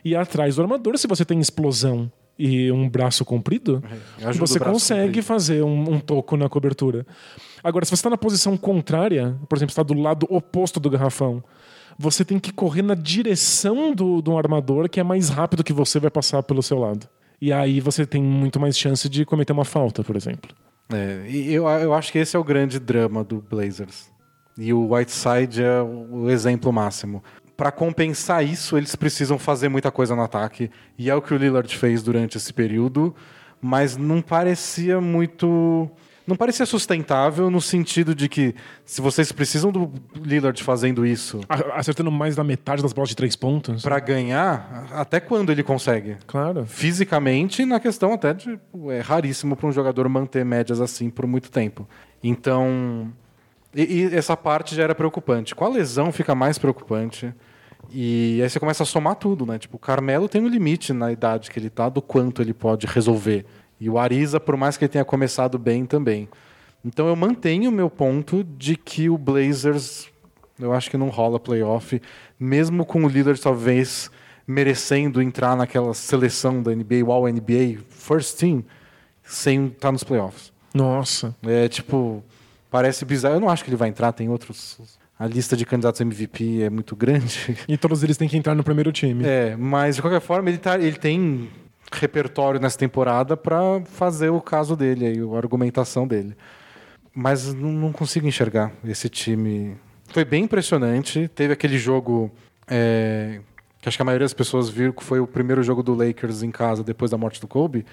E atrás do armador, se você tem explosão e um braço comprido,
É,
você consegue
comprido.
fazer um, um toco na cobertura. Agora, se você está na posição contrária, por exemplo, está do lado oposto do garrafão, você tem que correr na direção do, do armador, que é mais rápido que você vai passar pelo seu lado. E aí você tem muito mais chance de cometer uma falta, por exemplo.
É, e eu, eu acho que esse é o grande drama do Blazers. E o Whiteside é o exemplo máximo. Para compensar isso, eles precisam fazer muita coisa no ataque. E é o que o Lillard fez durante esse período. Mas não parecia muito. Não parecia sustentável no sentido de que se vocês precisam do Lillard fazendo isso
Acertando mais da metade das bolas de três pontos.
para ganhar, até quando ele consegue?
Claro.
fisicamente, na questão até de. É raríssimo para um jogador manter médias assim por muito tempo. Então. E, e essa parte já era preocupante. Com a lesão fica mais preocupante. E aí você começa a somar tudo, né? Tipo, o Carmelo tem um limite na idade que ele tá do quanto ele pode resolver. E o Ariza, por mais que ele tenha começado bem também. Então eu mantenho o meu ponto de que o Blazers, eu acho que não rola playoff, mesmo com o líder talvez merecendo entrar naquela seleção da NBA, o All NBA First Team, sem estar nos playoffs.
Nossa.
É tipo, parece bizarro. Eu não acho que ele vai entrar, tem outros. A lista de candidatos MVP é muito grande.
E todos eles têm que entrar no primeiro time.
É, mas de qualquer forma, ele, tá, ele tem repertório nessa temporada para fazer o caso dele, aí, a argumentação dele. Mas não, consigo enxergar esse time. Foi bem impressionante. Teve aquele jogo é, que acho que a maioria das pessoas viram que foi o primeiro jogo do Lakers em casa depois da morte do Kobe,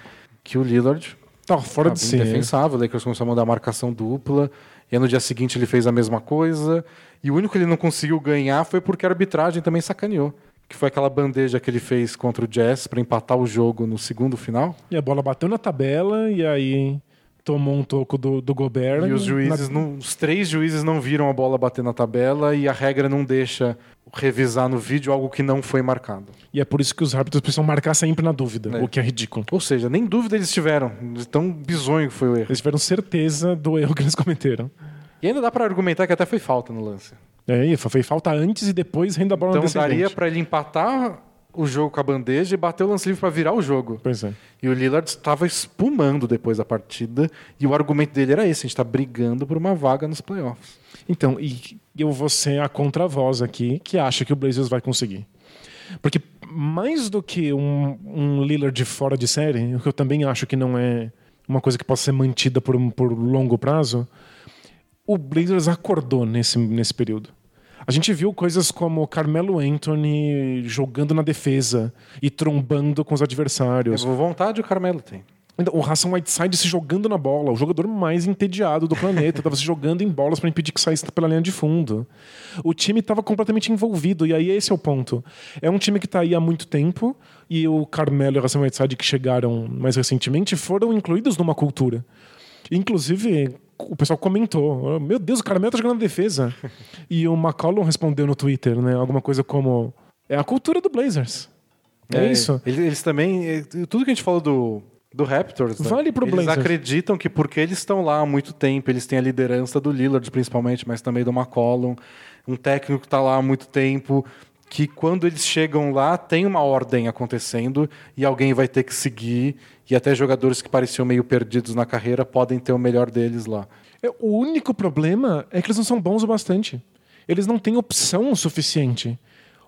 que o Lillard
Tá fora de si.
indefensável. O Lakers começou a mandar marcação dupla. E no dia seguinte ele fez a mesma coisa. E o único que ele não conseguiu ganhar foi porque a arbitragem também sacaneou. Que foi aquela bandeja que ele fez contra o Jazz para empatar o jogo no segundo final.
E a bola bateu na tabela e aí tomou um toco do, do Gobert.
E os juízes,
Na-
não, os três juízes não viram a bola bater na tabela e a regra não deixa revisar no vídeo algo que não foi marcado.
E é por isso que os árbitros precisam marcar sempre na dúvida,
É.
o que é ridículo.
Ou seja, nem dúvida eles tiveram. Tão bizonho que foi o erro.
Eles tiveram certeza do erro que eles cometeram.
E ainda dá para argumentar que até foi falta no lance.
É, foi falta antes e depois renda a bola
Então daria para ele empatar o jogo com a bandeja e bater o lance livre para virar o jogo.
Pois é.
E o Lillard estava espumando depois da partida e o argumento dele era esse: a gente está brigando por uma vaga nos playoffs.
Então, e eu vou ser a contravoz aqui, que acha que o Blazers vai conseguir. Porque mais do que um, um Lillard fora de série, o que eu também acho que não é uma coisa que possa ser mantida por, por longo prazo, o Blazers acordou nesse, nesse período. A gente viu coisas como Carmelo Anthony jogando na defesa e trombando com os adversários.
Vontade o Carmelo tem.
Ainda O Hassan Whiteside se jogando na bola, o jogador mais entediado do planeta, estava se jogando em bolas para impedir que saísse pela linha de fundo. O time estava completamente envolvido, e aí esse é o ponto. É um time que está aí há muito tempo, e o Carmelo e o Hassan Whiteside, que chegaram mais recentemente, foram incluídos numa cultura. Inclusive, o pessoal comentou: Meu Deus, o Carmelo tá jogando na defesa. e o McCollum respondeu no Twitter, né? Alguma coisa como: É a cultura do Blazers. É, isso.
Eles, eles também. eh, Tudo que a gente falou do, do Raptors. né?
Vale pro
eles
Blazers.
acreditam que porque eles estão lá há muito tempo, eles têm a liderança do Lillard, principalmente, mas também do McCollum. Um técnico que está lá há muito tempo. Que quando eles chegam lá, tem uma ordem acontecendo e alguém vai ter que seguir. E até jogadores que pareciam meio perdidos na carreira podem ter o melhor deles lá.
É, O único problema é que eles não são bons o bastante. Eles não têm opção o suficiente.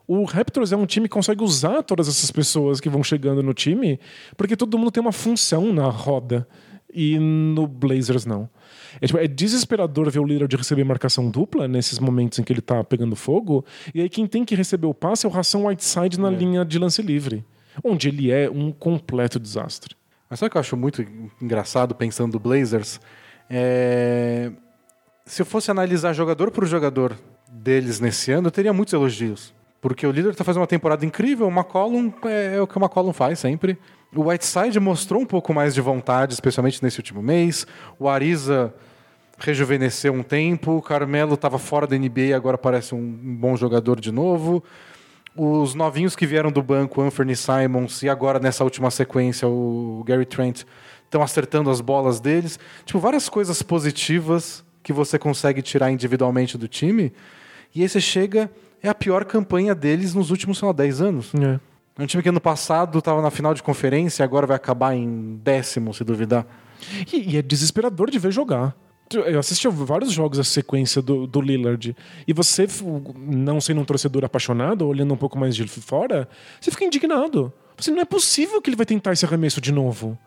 O Raptors é um time que consegue usar todas essas pessoas que vão chegando no time, porque todo mundo tem uma função na roda. E no Blazers não. É, tipo, é desesperador ver o Lillard receber marcação dupla nesses momentos em que ele tá pegando fogo. E aí quem tem que receber o passe é o Ração Whiteside na linha de lance livre. Onde ele é um completo desastre.
Mas sabe o que eu acho muito engraçado pensando do Blazers? É... Se eu fosse analisar jogador por jogador deles nesse ano, eu teria muitos elogios. Porque o líder está fazendo uma temporada incrível, o McCollum é, é o que o McCollum faz sempre. O Whiteside mostrou um pouco mais de vontade, especialmente nesse último mês. O Ariza rejuvenesceu um tempo. O Carmelo estava fora da NBA e agora parece um bom jogador de novo. Os novinhos que vieram do banco, Anthony Simons, e agora nessa última sequência, o Gary Trent, estão acertando as bolas deles. Tipo, várias coisas positivas que você consegue tirar individualmente do time. E aí você chega, é a pior campanha deles nos últimos, sei lá, 10 anos.
É.
É um time que ano passado estava na final de conferência e agora vai acabar em décimo, se duvidar.
E, e é desesperador de ver jogar. Eu assisti a vários jogos a sequência do, do Lillard. E você, não sendo um torcedor apaixonado, olhando um pouco mais de fora, você fica indignado. Você, não é possível que ele vai tentar esse arremesso de novo.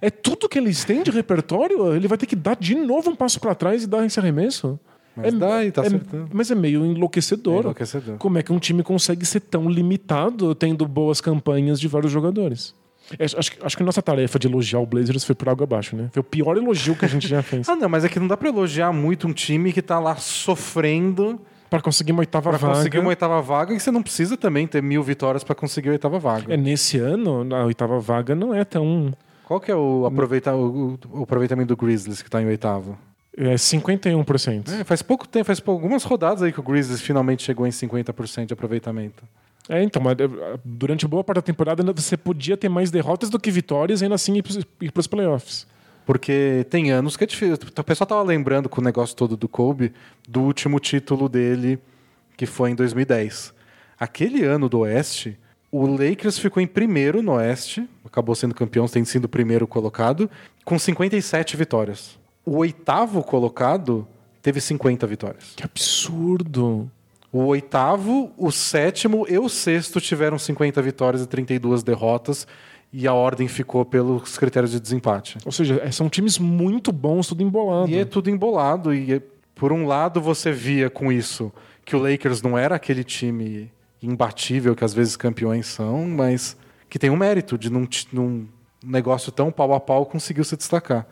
É tudo que eles têm de repertório, ele vai ter que dar de novo um passo para trás e dar esse arremesso.
Mas dá e tá
é,
acertando.
Mas é meio enlouquecedor.
É enlouquecedor.
Como é que um time consegue ser tão limitado tendo boas campanhas de vários jogadores? É, Acho, que- acho que a nossa tarefa de elogiar o Blazers foi por água abaixo, né? Foi o pior elogio que a gente já fez.
Ah, não, mas é que não dá pra elogiar muito um time que tá lá sofrendo
Para conseguir uma oitava
pra
vaga.
conseguir uma oitava vaga e você não precisa também ter mil vitórias pra conseguir a oitava vaga.
É, nesse ano, a oitava vaga não é tão.
Qual que é o, aproveita, o, o aproveitamento do Grizzlies que tá em oitavo?
É 51%.
É, faz pouco tempo, faz algumas rodadas aí que o Grizzlies finalmente chegou em 50% de aproveitamento.
É, então, mas eh, durante boa parte da temporada você podia ter mais derrotas do que vitórias e ainda assim ir para os playoffs.
Porque tem anos que é difícil. O pessoal tava lembrando com o negócio todo do Kobe, do último título dele, que foi em 2010. Aquele ano do Oeste, O Lakers ficou em primeiro no Oeste, acabou sendo campeão, tendo sido o primeiro colocado, com 57 vitórias. O oitavo colocado teve 50 vitórias.
Que absurdo.
O oitavo, o sétimo e o sexto tiveram 50 vitórias e 32 derrotas. E a ordem ficou pelos critérios de desempate.
Ou seja, é, são times muito bons, tudo embolado.
E é tudo embolado. E por um lado você via com isso que o Lakers não era aquele time imbatível que às vezes campeões são, mas que tem um mérito de num, num negócio tão pau a pau conseguiu se destacar.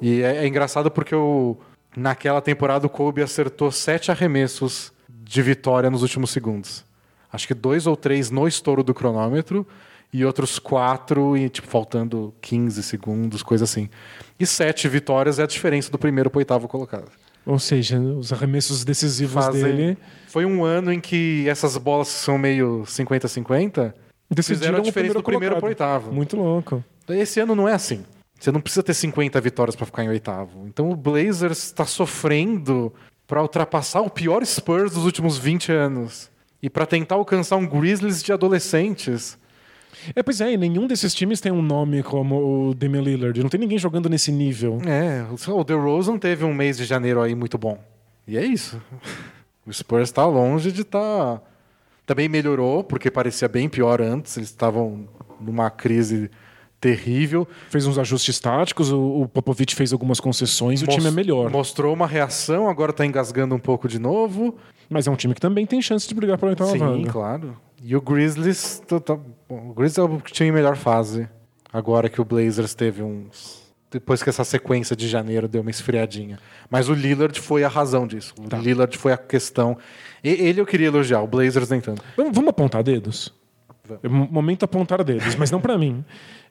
E é, é engraçado porque o, naquela temporada o Kobe acertou sete arremessos de vitória nos últimos segundos. Acho que dois ou três no estouro do cronômetro e outros quatro, e, tipo, faltando 15 segundos, coisa assim. E sete vitórias é a diferença do primeiro para o oitavo colocado.
Ou seja, os arremessos decisivos Fazem... dele.
Foi um ano em que essas bolas são meio 50-50 fizeram a diferença do primeiro para o oitavo.
Muito louco.
Esse ano não é assim. Você não precisa ter 50 vitórias para ficar em oitavo. Então o Blazers está sofrendo para ultrapassar o pior Spurs dos últimos 20 anos e para tentar alcançar um Grizzlies de adolescentes.
É, pois é, e nenhum desses times tem um nome como o Damian Lillard. Não tem ninguém jogando nesse nível.
É, o DeRozan teve um mês de janeiro aí muito bom. E é isso. O Spurs está longe de estar... Tá... Também melhorou, porque parecia bem pior antes. Eles estavam numa crise terrível.
Fez uns ajustes táticos, o Popovich fez algumas concessões e o time é melhor.
Mostrou uma reação, agora está engasgando um pouco de novo.
Mas é um time que também tem chance de brigar para oitava
Sim,
vaga.
Sim, claro. E o Grizzlies, tá, tá, o Grizzlies é o time em melhor fase. Agora que o Blazers teve uns depois que essa sequência de janeiro deu uma esfriadinha. Mas o Lillard foi a razão disso. O tá. Lillard foi a questão. E, ele eu queria elogiar, o Blazers nem tanto.
Vamos, vamos apontar dedos? Vamos. Momento apontar dedos, mas não para mim.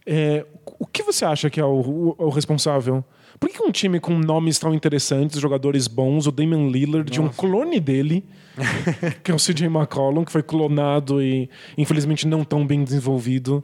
É, o que você acha que é o, o, o, responsável? Por que um time com nomes tão interessantes, jogadores bons, o Damian Lillard, de um clone dele, que é o CJ McCollum, que foi clonado e infelizmente não tão bem desenvolvido,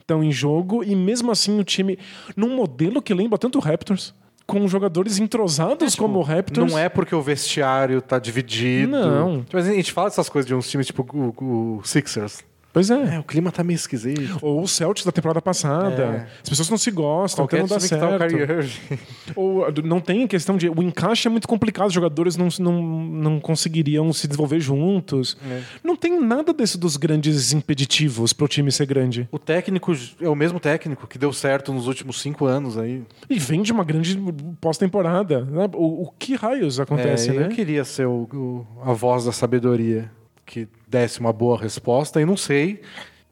estão em jogo, e mesmo assim o time, num modelo que lembra tanto o Raptors, com jogadores entrosados é, tipo, como o Raptors.
Não é porque o vestiário tá dividido.
Não.
Tipo, a gente fala dessas coisas de uns times tipo o, o Sixers.
Pois é.
é. O clima tá meio esquisito.
Ou o Celtics da temporada passada. É. As pessoas não se gostam, Qualquer então não dá certo. Tá Ou não tem questão de. O encaixe é muito complicado, os jogadores não, não, não conseguiriam se desenvolver juntos. É. Não tem nada desse dos grandes impeditivos para o time ser grande.
O técnico é o mesmo técnico que deu certo nos últimos cinco anos aí.
E vem de uma grande pós-temporada. Né? O, o, que raios acontece,
é,
né?
Eu queria ser o, o, a voz da sabedoria que desse uma boa resposta e não sei.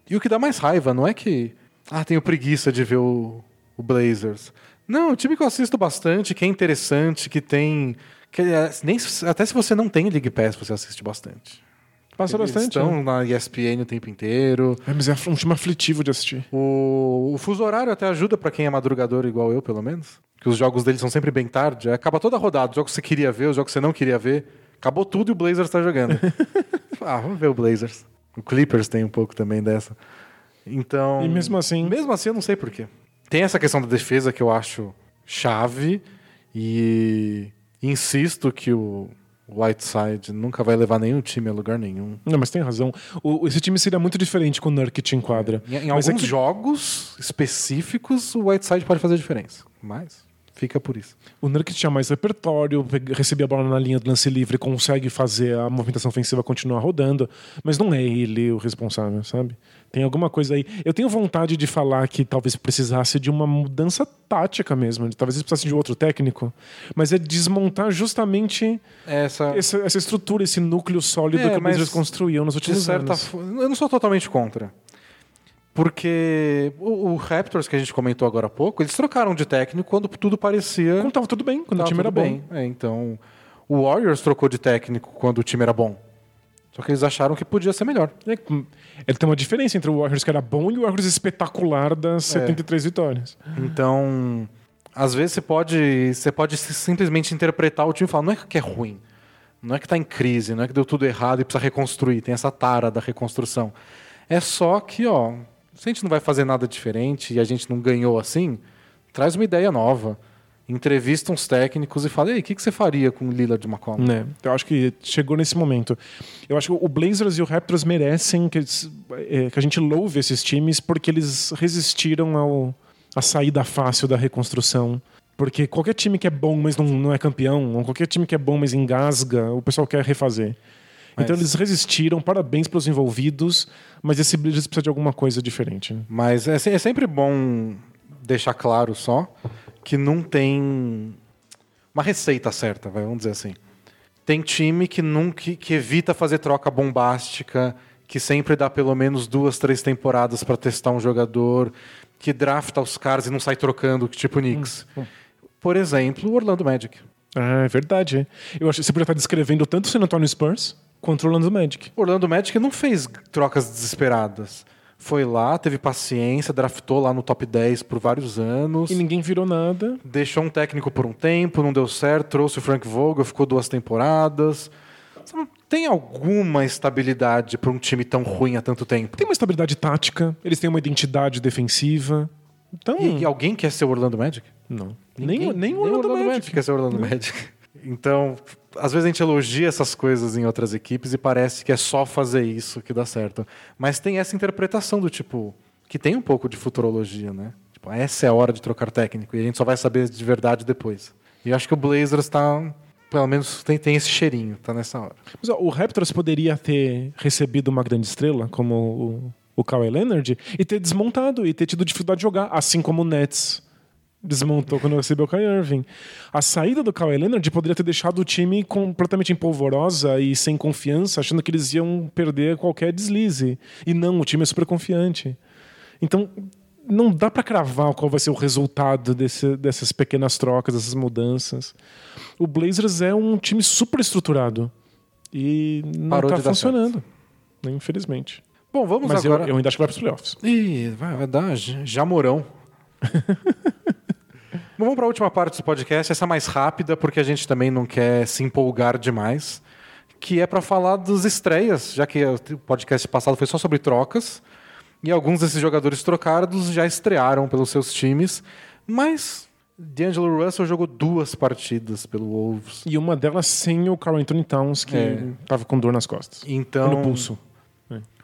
E o que dá mais raiva não é que ah, tenho preguiça de ver o, o Blazers. Não, o time que eu assisto bastante, que é interessante, que tem que, é, nem, até se você não tem League Pass, você assiste bastante.
Passa Eles bastante.
Estão
né?
na ESPN o tempo inteiro.
É, mas é um time aflitivo de assistir.
O, o fuso horário até ajuda para quem é madrugador igual eu, pelo menos. Que os jogos deles são sempre bem tarde. Acaba toda a rodada. Os jogos que você queria ver, os jogos que você não queria ver. Acabou tudo e o Blazers está jogando. ah, vamos ver o Blazers. O Clippers tem um pouco também dessa. Então.
E mesmo assim.
Mesmo assim, eu não sei porquê. Tem essa questão da defesa que eu acho chave e insisto que o Whiteside nunca vai levar nenhum time a lugar nenhum.
Não, mas tem razão. O, esse time seria muito diferente com o Nurkic em quadra.
Em, em alguns é que... jogos específicos, o Whiteside pode fazer diferença. Mas. Fica por isso.
O Nurkic tinha mais repertório, recebia a bola na linha do lance livre, consegue fazer a movimentação ofensiva continuar rodando, mas não é ele o responsável, sabe? Tem alguma coisa aí. Eu tenho vontade de falar que talvez precisasse de uma mudança tática mesmo, talvez precisasse de outro técnico, mas é desmontar justamente
essa,
essa, essa estrutura, esse núcleo sólido é, que o Blazers construiu nos últimos certa anos.
Eu não sou totalmente contra. Porque o, o, Raptors, que a gente comentou agora há pouco, eles trocaram de técnico quando tudo parecia.
Quando estava tudo bem, quando o time era bem.
bom. É, então, o Warriors trocou de técnico quando o time era bom. Só que eles acharam que podia ser melhor.
É, ele tem uma diferença entre o Warriors que era bom e o Warriors espetacular das 73 é. vitórias.
Então, às vezes você pode, você pode simplesmente interpretar o time e falar: não é que é ruim, não é que está em crise, não é que deu tudo errado e precisa reconstruir. Tem essa tara da reconstrução. É só que, ó, se a gente não vai fazer nada diferente e a gente não ganhou assim, traz uma ideia nova. entrevista uns técnicos e fala: Ei, o que, que você faria com o Lillard de McCollum?
Né? Eu acho que chegou nesse momento. Eu acho que o Blazers e o Raptors merecem que, é, que a gente louve esses times porque eles resistiram ao, à saída fácil da reconstrução. Porque qualquer time que é bom, mas não, não é campeão, ou qualquer time que é bom, mas engasga, o pessoal quer refazer.
Mas-
Então eles resistiram, parabéns para os envolvidos, mas esse Blazers precisa de alguma coisa diferente. né?
Mas é, é sempre bom deixar claro só que não tem uma receita certa, vamos dizer assim. Tem time que nunca que, evita fazer troca bombástica, que sempre dá pelo menos duas, três temporadas para testar um jogador, que drafta os caras e não sai trocando, tipo o Knicks. Por exemplo, o Orlando Magic.
Ah, é verdade. Eu acho que você podia estar descrevendo tanto o San Antonio Spurs quanto o Orlando Magic.
O Orlando Magic não fez trocas desesperadas. Foi lá, teve paciência, draftou lá no top 10 por vários anos.
E ninguém virou nada.
Deixou um técnico por um tempo, não deu certo, trouxe o Frank Vogel, ficou duas temporadas. Tem alguma estabilidade para um time tão ruim há tanto tempo?
Tem uma estabilidade tática, eles têm uma identidade defensiva. Então.
E, e alguém quer ser o Orlando Magic?
Não.
Ninguém-
nem, nem o Orlando, Magic.
quer ser o Orlando Magic. Então, às vezes a gente elogia essas coisas em outras equipes e parece que é só fazer isso que dá certo. Mas tem essa interpretação do tipo, que tem um pouco de futurologia, né? Tipo, essa é a hora de trocar técnico e a gente só vai saber de verdade depois. E eu acho que o Blazers tá, pelo menos tem, tem esse cheirinho, tá nessa hora.
Mas, ó, o Raptors poderia ter recebido uma grande estrela, como o, o Kawhi Leonard, e ter desmontado e ter tido dificuldade de jogar, assim como o Nets desmontou quando recebeu o Kyrie Irving. A saída do Kawhi Leonard poderia ter deixado o time completamente empolvorosa e sem confiança, achando que eles iam perder qualquer deslize. E não, o time é super confiante. Então, não dá pra cravar qual vai ser o resultado desse- dessas pequenas trocas, dessas mudanças. O Blazers é um time super estruturado e não
Parou
tá funcionando, né, infelizmente.
Bom, vamos
Mas eu,
agora.
eu ainda acho que vai pros playoffs.
Ih, vai, vai dar Jamorão. Bom, vamos para a última parte do podcast, essa é mais rápida, porque a gente também não quer se empolgar demais, que é para falar das estreias, já que o podcast passado foi só sobre trocas, e alguns desses jogadores trocados já estrearam pelos seus times, mas D'Angelo Russell jogou duas partidas pelo Wolves.
E uma delas sem o Carl Anthony Towns, que
É.
tava com dor nas costas.
Então,
no pulso.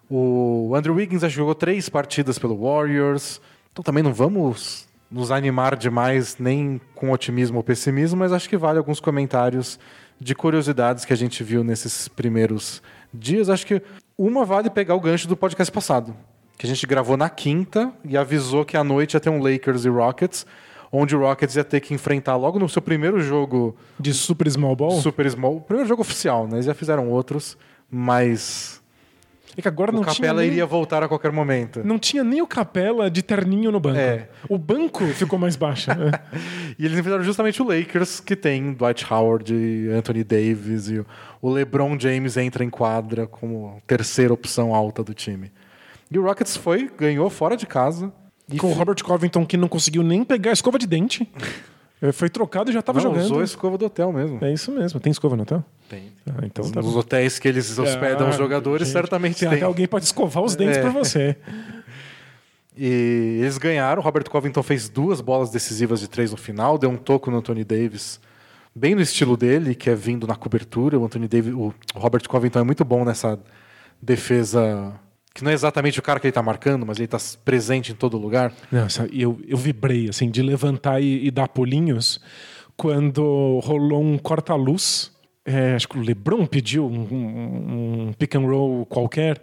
O Andrew Wiggins jogou três partidas pelo Warriors. Então também não vamos nos animar demais, nem com otimismo ou pessimismo, mas acho que vale alguns comentários de curiosidades que a gente viu nesses primeiros dias. Acho que uma vale pegar o gancho do podcast passado, que a gente gravou na quinta e avisou que à noite ia ter um Lakers e Rockets, onde o Rockets ia ter que enfrentar logo no seu primeiro jogo
De super small ball?
Super Small, primeiro jogo oficial, né? Eles já fizeram outros, mas
É que agora
o
não tinha,
Capela
nem,
iria voltar a qualquer momento.
não tinha nem o Capela de terninho no banco.
É.
O banco ficou mais baixo. né?
E eles enfrentaram justamente o Lakers, que tem Dwight Howard, e Anthony Davis e o- o LeBron James entra em quadra como terceira opção alta do time. E o Rockets foi, ganhou fora de casa. E
com o Robert Covington, que não conseguiu nem pegar a escova de dente. Foi trocado e já tava
não,
jogando.
usou a escova do hotel mesmo.
É isso mesmo. Tem escova no hotel?
Tem.
Ah, então tá
Nos
bom.
hotéis que eles hospedam
Ah,
os jogadores,
gente,
certamente
tem.
tem.
alguém pode escovar os dentes
É.
por você.
E eles ganharam. O Robert Covington fez duas bolas decisivas de três no final, deu um toco no Anthony Davis, bem no estilo dele, que é vindo na cobertura. O Anthony Davis, o Robert Covington é muito bom nessa defesa, que não é exatamente o cara que ele está marcando, mas ele está presente em todo lugar.
E eu, eu vibrei, assim, de levantar e, e dar pulinhos quando rolou um corta-luz. É, acho que o LeBron pediu um, um- um pick and roll qualquer.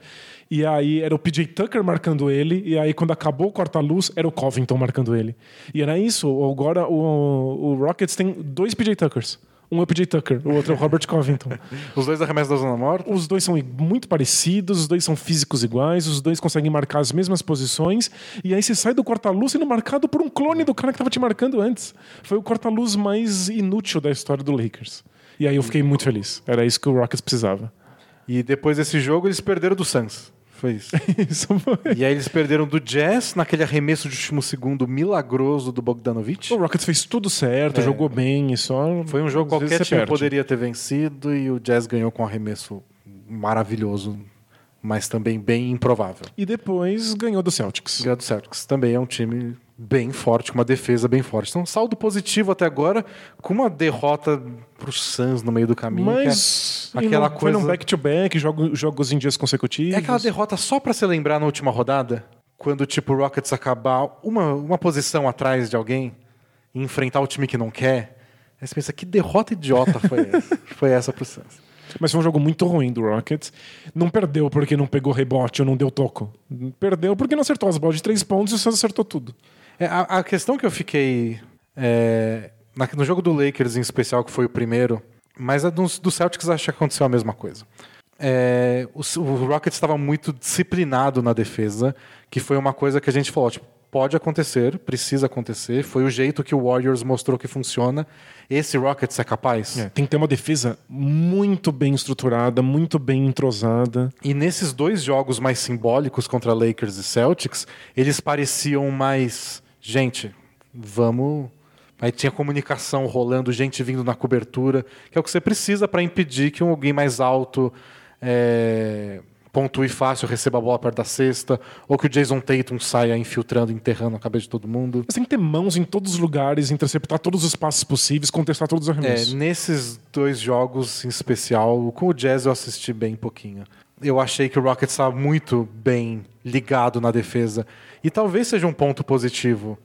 E aí era o PJ Tucker marcando ele. E aí, quando acabou o corta-luz, era o Covington marcando ele. E era isso. Agora o, o Rockets tem dois PJ Tuckers. Um é o PJ Tucker, o outro é o Robert Covington.
Os dois arremessos da zona morta.
Os dois são muito parecidos, os dois são físicos iguais, os dois conseguem marcar as mesmas posições, e aí você sai do corta-luz sendo marcado por um clone do cara que estava te marcando antes. Foi o corta-luz mais inútil da história do Lakers. E aí eu fiquei muito feliz. Era isso que o Rockets precisava.
E depois desse jogo, eles perderam do Suns. Foi isso.
Isso foi.
e aí eles perderam do Jazz naquele arremesso de último segundo milagroso do Bogdanovich.
O Rockets fez tudo certo,
É.
jogou bem e só.
Foi um jogo
vezes
qualquer time
perde.
poderia ter vencido e o Jazz ganhou com um arremesso maravilhoso, mas também bem improvável.
E depois ganhou do Celtics.
Ganhou do Celtics. Também é um time bem forte, com uma defesa bem forte. Então, saldo positivo até agora, com uma derrota pro Suns no meio do caminho.
Mas
que é aquela
não,
coisa.
foi num back-to-back, jogo, jogos em dias consecutivos.
É aquela derrota só pra se lembrar na última rodada? Quando, tipo, o Rockets acabar uma, uma posição atrás de alguém e enfrentar o time que não quer. Aí você pensa, que derrota idiota foi essa? foi essa pro Suns.
Mas foi um jogo muito ruim do Rockets. Não perdeu porque não pegou rebote ou não deu toco. Perdeu porque não acertou as bolas de três pontos e o Suns acertou tudo.
É, a, a questão que eu fiquei. é, na- no jogo do Lakers em especial, que foi o primeiro, mas a do, do Celtics acho que aconteceu a mesma coisa. É, o, o Rockets estava muito disciplinado na defesa, que foi uma coisa que a gente falou, tipo, pode acontecer, precisa acontecer, foi o jeito que o Warriors mostrou que funciona. Esse Rockets é capaz?
É, tem que ter uma defesa muito bem estruturada, muito bem entrosada.
E nesses dois jogos mais simbólicos contra Lakers e Celtics, eles pareciam mais. Gente, vamos. Aí tinha comunicação rolando, gente vindo na cobertura, que é o que você precisa para impedir que um alguém mais alto é, pontue fácil, receba a bola perto da cesta, ou que o Jason Tatum saia infiltrando, enterrando a cabeça de todo mundo.
Mas tem que ter mãos em todos os lugares, interceptar todos os passos possíveis, contestar todos os
É,
arremessos.
nesses dois jogos em especial, com o Jazz eu assisti bem pouquinho. Eu achei que o Rockets estava muito bem ligado na defesa. E talvez seja um ponto positivo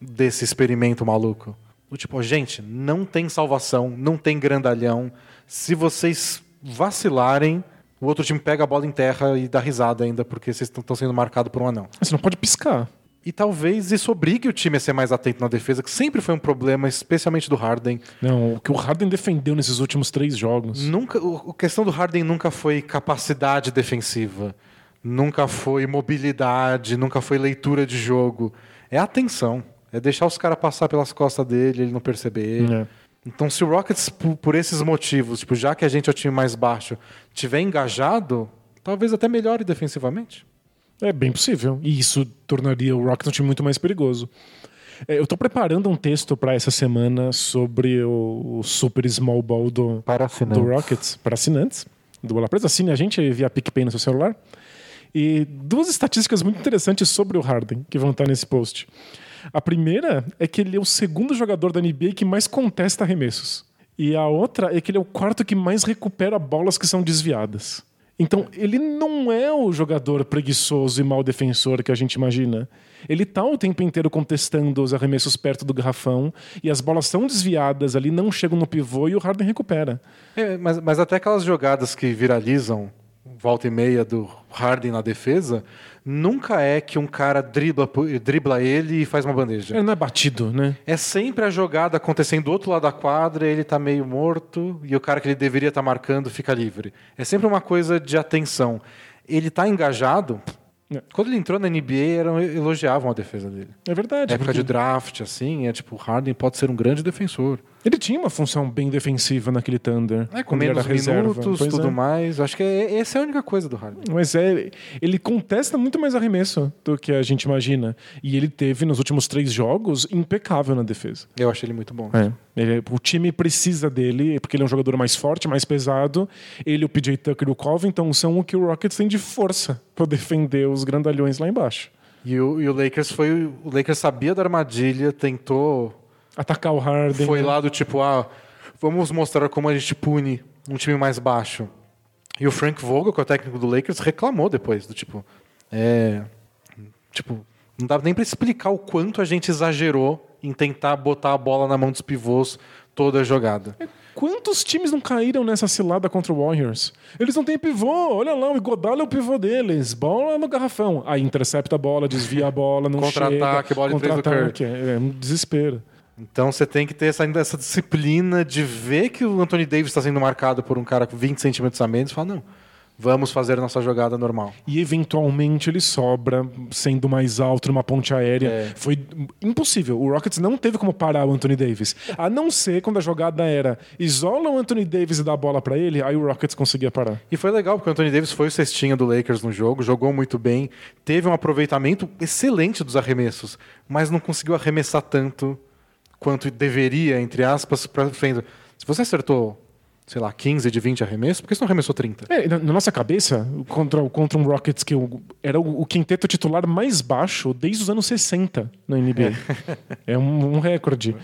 desse experimento maluco. Do tipo, gente, não tem salvação, não tem grandalhão. Se vocês vacilarem, o outro time pega a bola em terra e dá risada ainda, porque vocês estão sendo marcados por um anão.
Você não pode piscar.
E talvez isso obrigue o time a ser mais atento na defesa, que sempre foi um problema, especialmente do Harden.
Não, o que o Harden defendeu nesses últimos três jogos.
Nunca, o- a questão do Harden nunca foi capacidade defensiva, nunca foi mobilidade, nunca foi leitura de jogo. É atenção. É deixar os caras passar pelas costas dele, ele não perceber.
É.
Então, se o Rockets, por, por esses motivos, tipo, já que a gente é o time mais baixo, tiver engajado, talvez até melhore defensivamente.
É bem possível. E isso tornaria o Rockets um time muito mais perigoso. É, eu estou preparando um texto para essa semana sobre o, o super small ball do,
Para
do Rockets para assinantes do Bola Presa. Assine a gente via PicPay no seu celular. E duas estatísticas muito interessantes sobre o Harden que vão estar nesse post. A primeira é que ele é o segundo jogador da NBA que mais contesta arremessos. E a outra é que ele é o quarto que mais recupera bolas que são desviadas. Então, ele não é o jogador preguiçoso e mal defensor que a gente imagina. Ele tá o tempo inteiro contestando os arremessos perto do garrafão e as bolas são desviadas ali, não chegam no pivô e o Harden recupera.
É, mas, mas até aquelas jogadas que viralizam, volta e meia do Harden na defesa, nunca é que um cara dribla, dribla ele e faz uma bandeja.
Ele não é batido, né?
É sempre a jogada acontecendo do outro lado da quadra, ele tá meio morto e o cara que ele deveria estar marcando fica livre. É sempre uma coisa de atenção. Ele tá engajado.
É.
Quando ele entrou na NBA, eram, elogiavam a defesa dele.
É verdade.
época
porque
de draft, assim, é tipo, o Harden pode ser um grande defensor.
Ele tinha uma função bem defensiva naquele Thunder.
É, com menos minutos,
Pois
tudo
é.
mais. Acho que é, essa é a única coisa do Harden.
Mas é, ele contesta muito mais arremesso do que a gente imagina. E ele teve, nos últimos três jogos, impecável na defesa.
Eu achei ele muito bom.
É. Ele- o time precisa dele, porque ele é um jogador mais forte, mais pesado. Ele, o PJ Tucker e o Covington são o que o Rockets tem de força para defender os grandalhões lá embaixo.
E o, e o Lakers foi. O Lakers sabia da armadilha, tentou.
Atacar o Harden.
Foi lá do tipo, ah, vamos mostrar como a gente pune um time mais baixo. E o Frank Vogel, que é o técnico do Lakers, reclamou depois, do tipo. É. Tipo, não dá nem pra explicar o quanto a gente exagerou em tentar botar a bola na mão dos pivôs toda a jogada.
Quantos times não caíram nessa cilada contra o Warriors? Eles não têm pivô, olha lá, o Iguodala é o pivô deles. Bola no garrafão. Aí intercepta a bola, desvia a bola, não
Contra-ataque,
chega.
bola de três do
Contra-ataque, É, é um desespero.
Então você tem que ter essa, essa disciplina de ver que o Anthony Davis está sendo marcado por um cara com 20 centímetros a menos e falar, não, vamos fazer nossa jogada normal.
E eventualmente ele sobra, sendo mais alto numa ponte aérea.
É.
Foi impossível. O Rockets não teve como parar o Anthony Davis. A não ser quando a jogada era isola o Anthony Davis e dá a bola pra ele, aí o Rockets conseguia parar.
E foi legal, porque o Anthony Davis foi o cestinha do Lakers no jogo, jogou muito bem, teve um aproveitamento excelente dos arremessos, mas não conseguiu arremessar tanto quanto deveria, entre aspas, para frente. Se você acertou sei lá, 15 de 20 arremessos, por que você não arremessou 30?
É, na, nossa cabeça, contra, contra um Rockets que era o, o quinteto titular mais baixo desde os anos 60 na NBA. É, um, um recorde.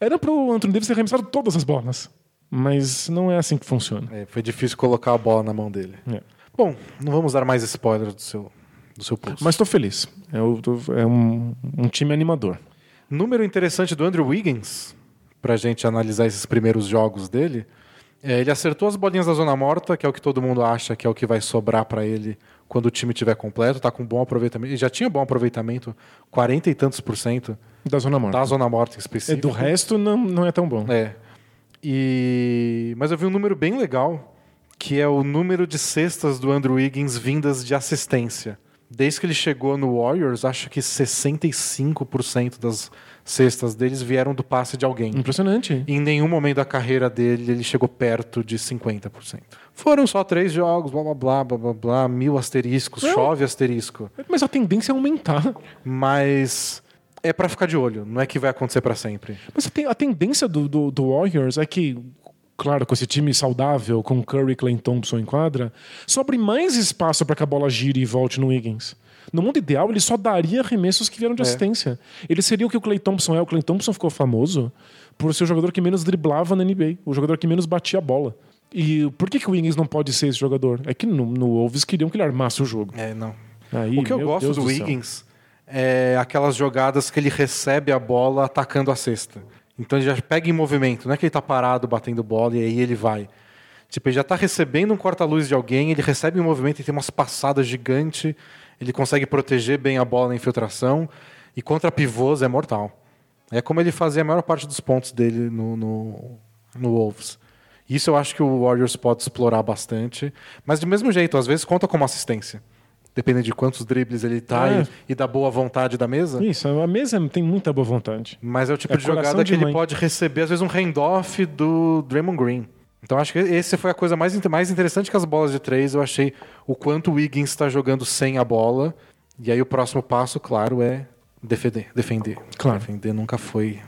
Era pro Anthony Davis ter arremessado todas as bolas. Mas não é assim que funciona.
É, foi difícil colocar a bola na mão dele.
É.
Bom, não vamos dar mais spoilers do seu, do seu post.
Mas tô feliz. É, tô- é um, um time animador.
Número interessante do Andrew Wiggins, pra gente analisar esses primeiros jogos dele, é, ele acertou as bolinhas da zona morta, que é o que todo mundo acha que é o que vai sobrar pra ele quando o time estiver completo, tá com bom aproveitamento. Ele já tinha bom aproveitamento, 40 e tantos por cento
Da Zona Morta.
da zona morta em
É,
específico.
do resto, não, não é tão bom.
É. E... Mas eu vi um número bem legal, que é o número de cestas do Andrew Wiggins vindas de assistência. Desde que ele chegou no Warriors, acho que 65% das cestas deles vieram do passe de alguém.
Impressionante.
Em nenhum momento da carreira dele ele chegou perto de 50%. Foram só três jogos, blá blá blá blá blá, blá mil asteriscos,
Não.
chove asterisco.
Mas a tendência é aumentar.
Mas é pra ficar de olho, não é que vai acontecer pra sempre.
Mas a ten- a tendência do, do, do Warriors é que, claro, com esse time saudável, com Curry Clay Thompson em quadra, sobre mais espaço para que a bola gire e volte no Wiggins. No mundo ideal, ele só daria arremessos que vieram de assistência. Ele seria o que o Clay Thompson é. O Clay Thompson ficou famoso por ser o jogador que menos driblava na NBA, o jogador que menos batia a bola. E por que, que o Wiggins não pode ser esse jogador? É que no, no Wolves queriam que ele armasse o jogo.
É, não.
Aí,
o que eu gosto
Deus
do,
do.
Wiggins é aquelas jogadas que ele recebe a bola atacando a cesta. Então ele já pega em movimento, não é que ele tá parado batendo bola e aí ele vai. Tipo, ele já tá recebendo um corta-luz de alguém, ele recebe em movimento e tem umas passadas gigantes, ele consegue proteger bem a bola na infiltração e contra pivôs é mortal. É como ele fazia a maior parte dos pontos dele no, no, no Wolves. Isso eu acho que o Warriors pode explorar bastante, mas do mesmo jeito, às vezes conta como assistência. Dependendo de quantos dribles ele tá
É.
e, e da boa vontade da mesa.
Isso, a mesa tem muita boa vontade.
Mas é o tipo
É
de jogada
de
que ele pode receber, às vezes, um handoff do Draymond Green. Então acho que esse foi a coisa mais, mais interessante que as bolas de três. Eu achei o quanto o Wiggins está jogando sem a bola. E aí o próximo passo, claro, é defender. Defender.
Claro.
Defender nunca foi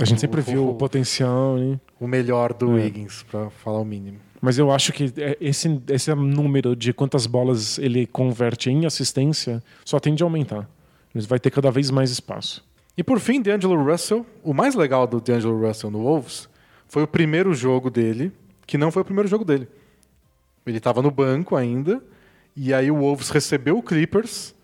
A gente sempre
O-
viu o potencial, né?
o melhor do
É.
Wiggins, para falar o mínimo.
Mas eu acho que é, esse, esse número de quantas bolas ele converte em assistência só tende a aumentar. Ele vai ter cada vez mais espaço.
E por fim, D'Angelo Russell. O mais legal do D'Angelo Russell no Wolves foi o primeiro jogo dele, que não foi o primeiro jogo dele. Ele estava no banco ainda, e aí o Wolves recebeu o Clippers,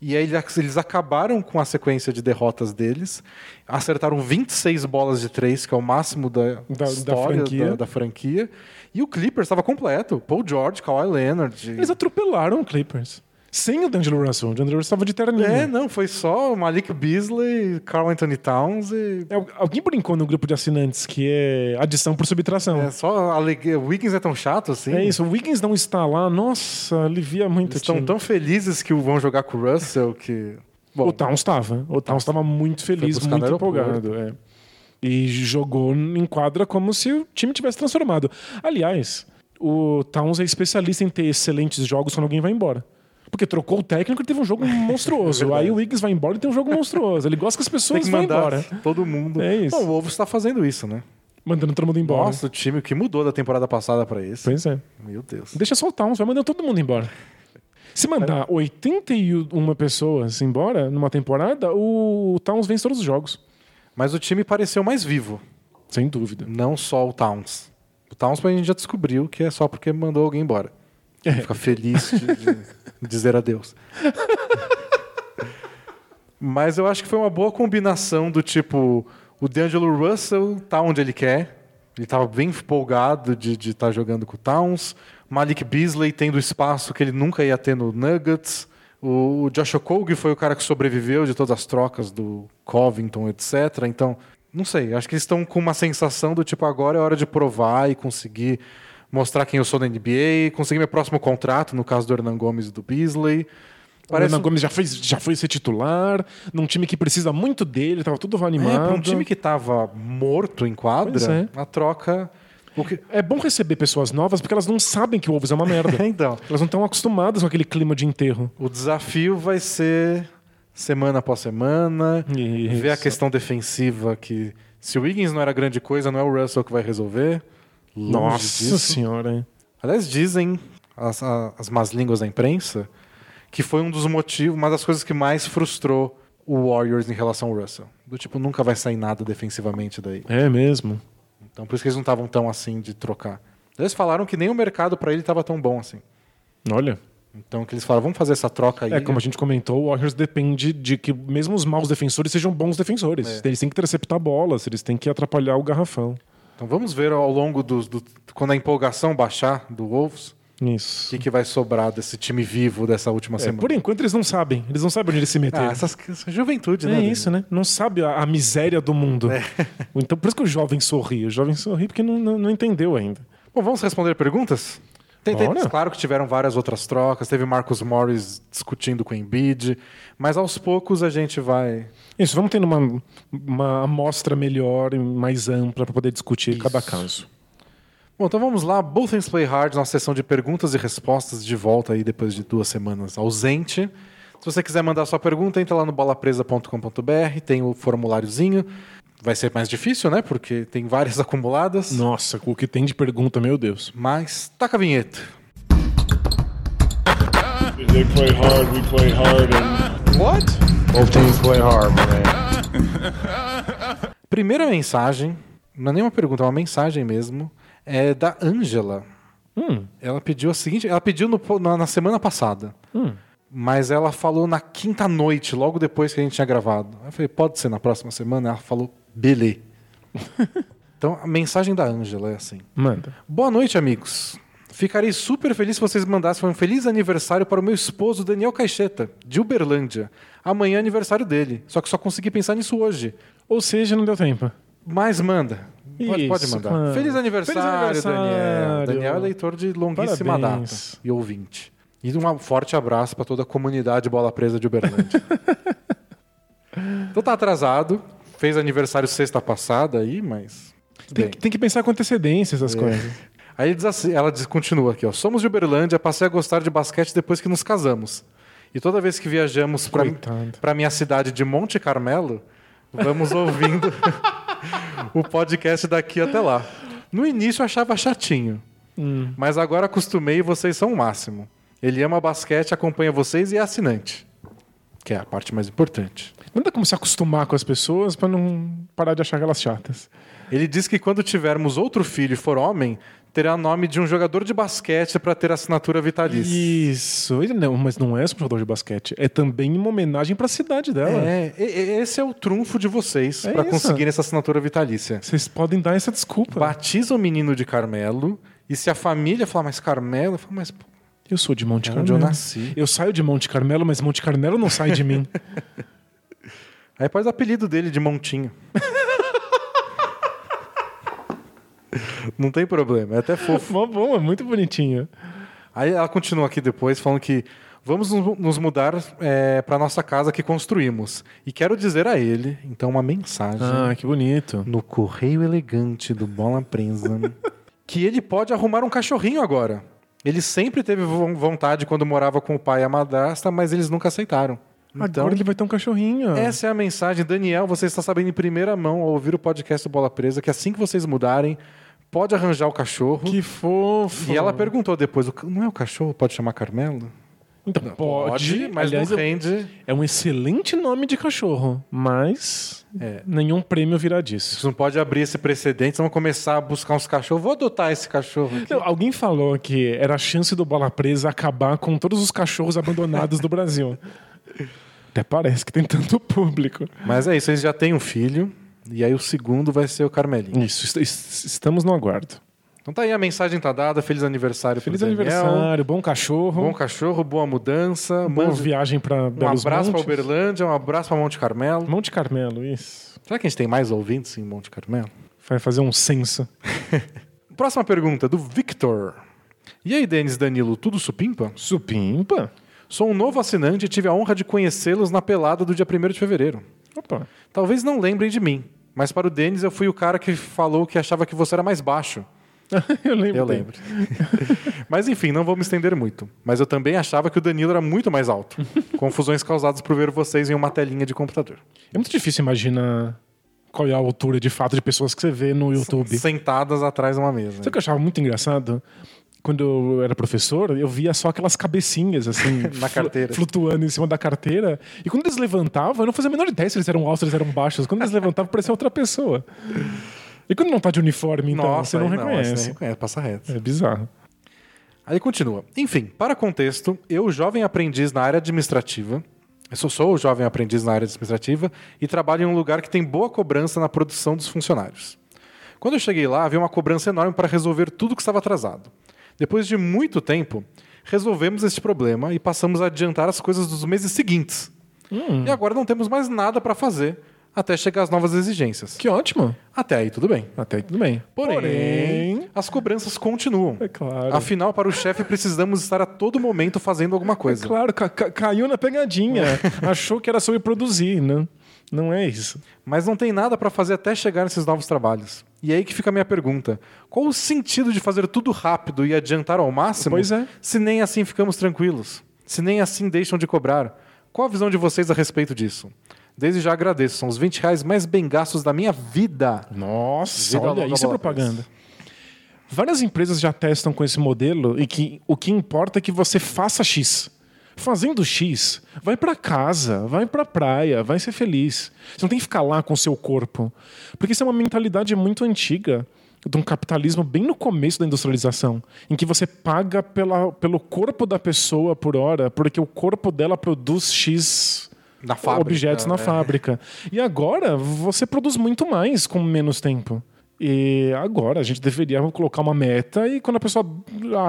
e aí eles acabaram com a sequência de derrotas deles, acertaram 26 bolas de três, que é o máximo da,
Da- da
história
franquia.
Da, da franquia. E o Clippers estava completo. Paul George, Kawhi Leonard.
Eles atropelaram o Clippers. Sem o D'Angelo Russell. O D'Angelo Russell estava de terninho.
É, não, foi só o Malik Beasley, Carl Anthony Towns e
É, Alguém brincou no grupo de assinantes que é adição por subtração.
É só alegria. O Wiggins é tão chato assim.
É isso, o Wiggins não está lá, nossa, alivia muito
Eles estão tão felizes que vão jogar com o Russell que. Bom,
o Towns estava. O Towns estava muito feliz, muito empolgado. é. E jogou em quadra como se o time tivesse transformado. Aliás, o Towns é especialista em ter excelentes jogos quando alguém vai embora. Porque trocou o técnico e teve um jogo monstruoso.
É.
Aí o Wiggins vai embora e tem um jogo monstruoso. Ele gosta que as
tem
pessoas
que
vão
mandar
embora.
todo mundo.
É isso.
Bom, o Wolves está fazendo isso, né?
Mandando todo mundo embora.
Nossa, o time que mudou da temporada passada para esse.
Pois é.
Meu Deus.
Deixa só o Towns, vai mandando todo mundo embora. Se mandar 81 pessoas embora numa temporada, o Towns vence todos os jogos.
Mas o time pareceu mais vivo,
Sem dúvida.
não só o Towns. O Towns a gente já descobriu que é só porque mandou alguém embora.
É.
Fica feliz de, de dizer adeus. Mas eu acho que foi uma boa combinação do tipo, o D'Angelo Russell tá onde ele quer. Ele estava bem empolgado de estar jogando com o Towns. Malik Beasley tendo o espaço que ele nunca ia ter no Nuggets. O Josh Okogie foi o cara que sobreviveu de todas as trocas do Covington, etc. Então, não sei, acho que eles estão com uma sensação do tipo, agora é hora de provar e conseguir mostrar quem eu sou na NBA, conseguir meu próximo contrato, no caso do Hernan Gomes e do Beasley.
O Hernan Gomes já foi, já foi ser titular, num time que precisa muito dele, tava tudo
É,
animado.
para um time que estava morto em quadra,
é.
a troca. Que...
É bom receber pessoas novas porque elas não sabem que o Wolves é uma merda.
então,
elas não estão acostumadas com aquele clima de enterro.
o desafio vai ser semana após semana,
Isso.
ver a questão defensiva que se o Wiggins não era grande coisa, não é o Russell que vai resolver. Longe
Nossa
disso.
senhora.
Aliás, dizem as, as más línguas da imprensa que foi um dos motivos, uma das coisas que mais frustrou o Warriors em relação ao Russell. Do tipo, nunca vai sair nada defensivamente daí.
É mesmo.
Então por isso que eles não estavam tão assim de trocar. Eles falaram que nem o mercado para ele estava tão bom assim.
Olha.
Então que eles falaram, vamos fazer essa troca aí.
É, como a gente comentou, o Warriors depende de que mesmo os maus defensores sejam bons defensores.
É.
Eles têm que interceptar bolas, eles têm que atrapalhar o garrafão.
Então vamos ver ao longo dos- do, quando a empolgação baixar do Wolves, o
Isso.
que, que vai sobrar desse time vivo dessa última
É,
semana.
por enquanto eles não sabem. Eles não sabem onde eles se meter.
Ah, essas, essa juventude, né?
É isso, né? Não sabe a, a miséria do mundo. Então, por isso que o jovem sorri. O jovem sorri porque não, não, não entendeu ainda.
Bom, vamos responder perguntas? Tem, tem- claro que tiveram várias outras trocas, teve Marcus Morris discutindo com o Embiid, mas aos poucos a gente vai.
Isso, vamos tendo uma, uma amostra melhor e mais ampla para poder discutir cada caso.
Bom, então vamos lá. Both Things Play Hard, nossa sessão de perguntas e respostas de volta aí depois de duas semanas ausente. Se você quiser mandar sua pergunta, entra lá no bolapresa.com.br, tem o formuláriozinho. Vai ser mais difícil, né? Porque tem várias acumuladas.
Nossa, o que tem de pergunta, meu Deus.
Mas taca a vinheta.
They play hard, we play hard, and
What?
both teams play hard, man.
Primeira mensagem, não é nem uma pergunta, é uma mensagem mesmo, é da Ângela.
Hum,
Ela pediu a seguinte, ela pediu no- na, na semana passada,
hum.
mas ela falou na quinta noite, logo depois que a gente tinha gravado. Eu falei, pode ser na próxima semana? Ela falou, belê. então a mensagem da Ângela é assim:
Manda.
Boa noite, amigos. Ficarei super feliz se vocês mandassem um feliz aniversário para o meu esposo Daniel Caixeta, de Uberlândia. Amanhã é aniversário dele, só que só consegui pensar nisso hoje.
Ou seja, não deu tempo.
Mas manda. Pode,
Isso,
pode mandar.
mano.
Feliz aniversário,
Feliz aniversário.
Daniel. Daniel é leitor de longuíssima
Parabéns.
data e ouvinte. E um forte abraço para toda a comunidade Bola Presa de Uberlândia. então tá atrasado. Fez aniversário sexta passada aí, mas.
Tem, que- tem que pensar com antecedência essas coisas.
Aí assim- ela diz- continua aqui, ó. Somos de Uberlândia, passei a gostar de basquete depois que nos casamos. E toda vez que viajamos para minha cidade de Monte Carmelo, vamos ouvindo o podcast daqui até lá. No início eu achava chatinho,
Hum.
mas agora acostumei e vocês são o máximo. Ele ama basquete, acompanha vocês e é assinante. Que é a parte mais importante.
Não dá como se acostumar com as pessoas pra não parar de achar elas chatas.
Ele diz que quando tivermos outro filho e for homem, terá nome de um jogador de basquete para ter assinatura vitalícia.
Isso. Ele não, mas não é só um jogador de basquete. É também uma homenagem pra cidade dela.
É, esse é o trunfo de vocês
É
para conseguir essa assinatura vitalícia.
Vocês podem dar essa desculpa.
Batiza o menino de Carmelo e se a família falar, mas Carmelo, eu falo, mas pô,
Eu sou de Monte
é onde eu
Carmelo.
nasci.
Eu saio de Monte Carmelo, mas Monte Carmelo não sai de mim.
Aí pôs o apelido dele de Montinho. Não tem problema, é até fofo.
Mó bom, é muito bonitinho.
Aí ela continua aqui depois falando que vamos nos mudar é, para nossa casa que construímos. E quero dizer a ele, então, uma mensagem.
Ah, que bonito.
no correio elegante do Bola Presa que ele pode arrumar um cachorrinho agora. Ele sempre teve vo- vontade quando morava com o pai e a madrasta, mas eles nunca aceitaram. Então,
Agora ele vai ter um cachorrinho.
essa é a mensagem. Daniel, você está sabendo em primeira mão ao ouvir o podcast do Bola Presa que assim que vocês mudarem, pode arranjar o cachorro.
Que fofo.
E ela perguntou depois, "O ca- não é o cachorro? Pode chamar Carmelo?
Então, pode,
mas
aliás,
não
eu-
rende.
é um excelente nome de cachorro, mas
É.
nenhum prêmio virá disso.
Você não pode abrir esse precedente, senão começar a buscar uns cachorros. Vou adotar esse cachorro.
Não, alguém falou que era a chance do Bola Presa acabar com todos os cachorros abandonados do Brasil. Até parece que tem tanto público.
Mas é isso, eles já têm um filho. E aí o segundo vai ser o Carmelinho.
Isso, est- est- estamos no aguardo.
Então tá aí, a mensagem tá dada. Feliz aniversário
Feliz aniversário, bom cachorro,
Bom cachorro, boa mudança.
boa
Mande-
viagem para
um
Belos
abraço para
Montes.
Uberlândia, um abraço para Monte Carmelo.
Monte Carmelo, isso.
Será que a gente tem mais ouvintes em Monte Carmelo?
Vai fazer um censo.
Próxima pergunta, do Victor. E aí, Denis Danilo, tudo supimpa?
Supimpa?
Sou um novo assinante e tive a honra de conhecê-los na pelada do dia 1 de fevereiro.
Opa.
Talvez não lembrem de mim, mas para o Denis eu fui o cara que falou que achava que você era mais baixo.
eu lembro.
Eu lembro. Mas enfim, não vou me estender muito. Mas eu também achava que o Danilo era muito mais alto. Confusões causadas por ver vocês em uma telinha de computador.
É muito difícil imaginar qual é a altura de fato de pessoas que você vê no YouTube.
Sentadas atrás de uma mesa.
Sabe o que eu achava muito engraçado? Quando eu era professor, eu via só aquelas cabecinhas, assim,
Na carteira.
flutuando em cima da carteira. E quando eles levantavam, eu não fazia a menor ideia se eles eram altos, se eles eram baixos. Quando eles levantavam, parecia outra pessoa. E quando não tá de uniforme, então,
Nossa,
você não reconhece.
Não, você não reconhece, passa reto.
É bizarro.
Aí continua. Enfim, para contexto, eu, jovem aprendiz na área administrativa, eu sou, sou jovem aprendiz na área administrativa e trabalho em um lugar que tem boa cobrança na produção dos funcionários. Quando eu cheguei lá, havia uma cobrança enorme para resolver tudo que estava atrasado. Depois de muito tempo, resolvemos este problema e passamos a adiantar as coisas dos meses seguintes. E agora não temos mais nada para fazer até chegar às novas exigências.
Que ótimo.
Até aí tudo bem.
Até aí tudo bem.
Porém, as cobranças continuam.
É claro.
Afinal, para o chefe, precisamos estar a todo momento fazendo alguma coisa.
Claro, ca- ca- caiu na pegadinha. Achou que era sobre produzir, né? Não é isso.
Mas não tem nada para fazer até chegar nesses novos trabalhos. E aí que fica a minha pergunta: qual o sentido de fazer tudo rápido e adiantar ao máximo?
Pois é.
Se nem assim ficamos tranquilos, se nem assim deixam de cobrar. Qual a visão de vocês a respeito disso? Desde já agradeço, são os 20 reais mais bem gastos da minha vida.
Nossa,
Vida
olha, isso é propaganda. Várias empresas já testam com esse modelo e que o que importa é que você faça X. Fazendo X, vai pra casa, vai pra praia, vai ser feliz. Você não tem que ficar lá com o seu corpo. Porque isso é uma mentalidade muito antiga de um capitalismo bem no começo da industrialização, em que você paga pela, pelo corpo da pessoa por hora, porque o corpo dela produz X
Na fábrica,
objetos na
é.
fábrica. E agora você produz muito mais com menos tempo. E agora a gente deveria colocar uma meta e quando a pessoa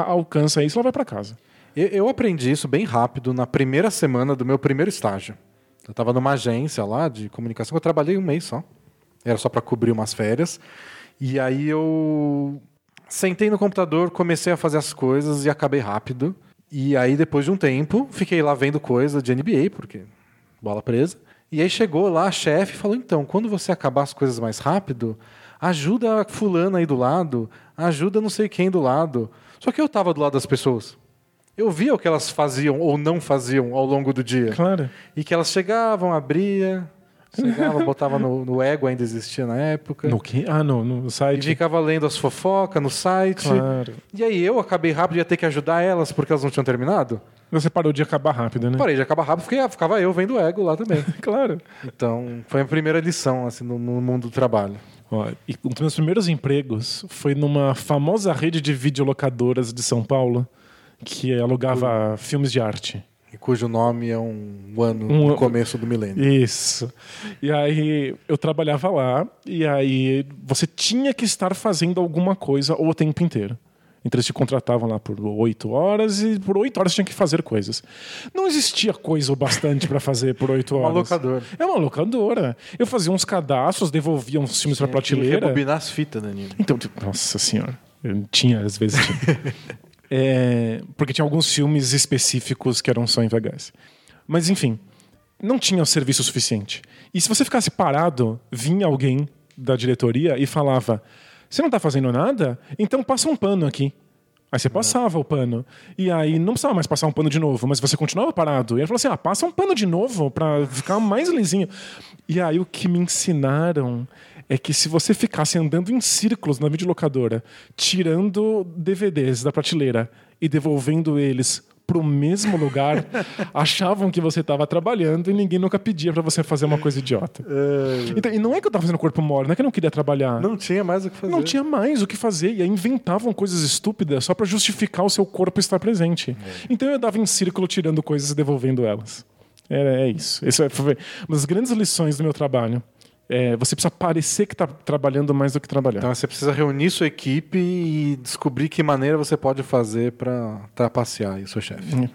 alcança isso, ela vai para casa.
Eu, aprendi isso bem rápido na primeira semana do meu primeiro estágio. Eu estava numa agência lá de comunicação, eu trabalhei um mês só. Era só para cobrir umas férias. E aí eu sentei no computador, comecei a fazer as coisas e acabei rápido. E aí, depois de um tempo, fiquei lá vendo coisa de NBA, porque bola presa. E aí chegou lá a chefe e falou: então, quando você acabar as coisas mais rápido, ajuda a fulana aí do lado, ajuda não sei quem do lado. Só que eu tava do lado das pessoas. Eu via o que elas faziam ou não faziam ao longo do dia.
Claro.
E que elas chegavam, abria, chegava, botava no, no ego, ainda existia na época.
No que? Ah, no, no
E
site.
ficava lendo as fofocas no site.
Claro.
E aí eu acabei rápido, ia ter que ajudar elas porque elas não tinham terminado.
Você parou de acabar rápido, né?
Parei de acabar rápido, porque ficava eu vendo o ego lá também.
Claro.
Então, foi a primeira lição assim, no, no mundo do trabalho.
Ó, e um dos meus primeiros empregos foi numa famosa rede de videolocadoras de São Paulo que alugava filmes de arte.
E cujo nome é um ano
Um
no começo do milênio.
Isso. E aí eu trabalhava lá e aí você tinha que estar fazendo alguma coisa o tempo inteiro. Então eles te contratavam lá por oito horas e por oito horas tinha que fazer coisas. Não existia coisa o bastante para fazer por oito
Uma
horas.
locadora.
É uma locadora. Eu fazia uns cadastros, devolvia uns filmes para
Tinha que
prateleira.
rebobinar as fitas, Danilo.
Então, tipo, nossa senhora. Eu tinha, às vezes tinha. É, porque tinha alguns filmes específicos que eram só em VHS. Mas, enfim, não tinha o serviço suficiente. E se você ficasse parado, vinha alguém da diretoria e falava: Você não tá fazendo nada? Então passa um pano aqui. Aí você passava o pano. E aí não precisava mais passar um pano de novo, mas você continuava parado. E ele falou assim: ah, passa um pano de novo pra ficar mais lisinho. E aí o que me ensinaram é que se você ficasse andando em círculos na videolocadora, tirando DVDs da prateleira e devolvendo eles pro mesmo lugar, achavam que você estava trabalhando e ninguém nunca pedia pra você fazer uma coisa idiota. Então, e não é que eu tava fazendo corpo mole, não é que eu não queria trabalhar.
Não tinha mais o que fazer.
Não tinha mais o que fazer. E aí inventavam coisas estúpidas só pra justificar o seu corpo estar presente. Então eu dava em círculo tirando coisas e devolvendo elas. É, é isso. Isso é, foi uma das grandes lições do meu trabalho. É, você precisa parecer que está trabalhando mais do que trabalhar.
Então você precisa reunir sua equipe e descobrir que maneira você pode fazer para trapacear o seu chefe.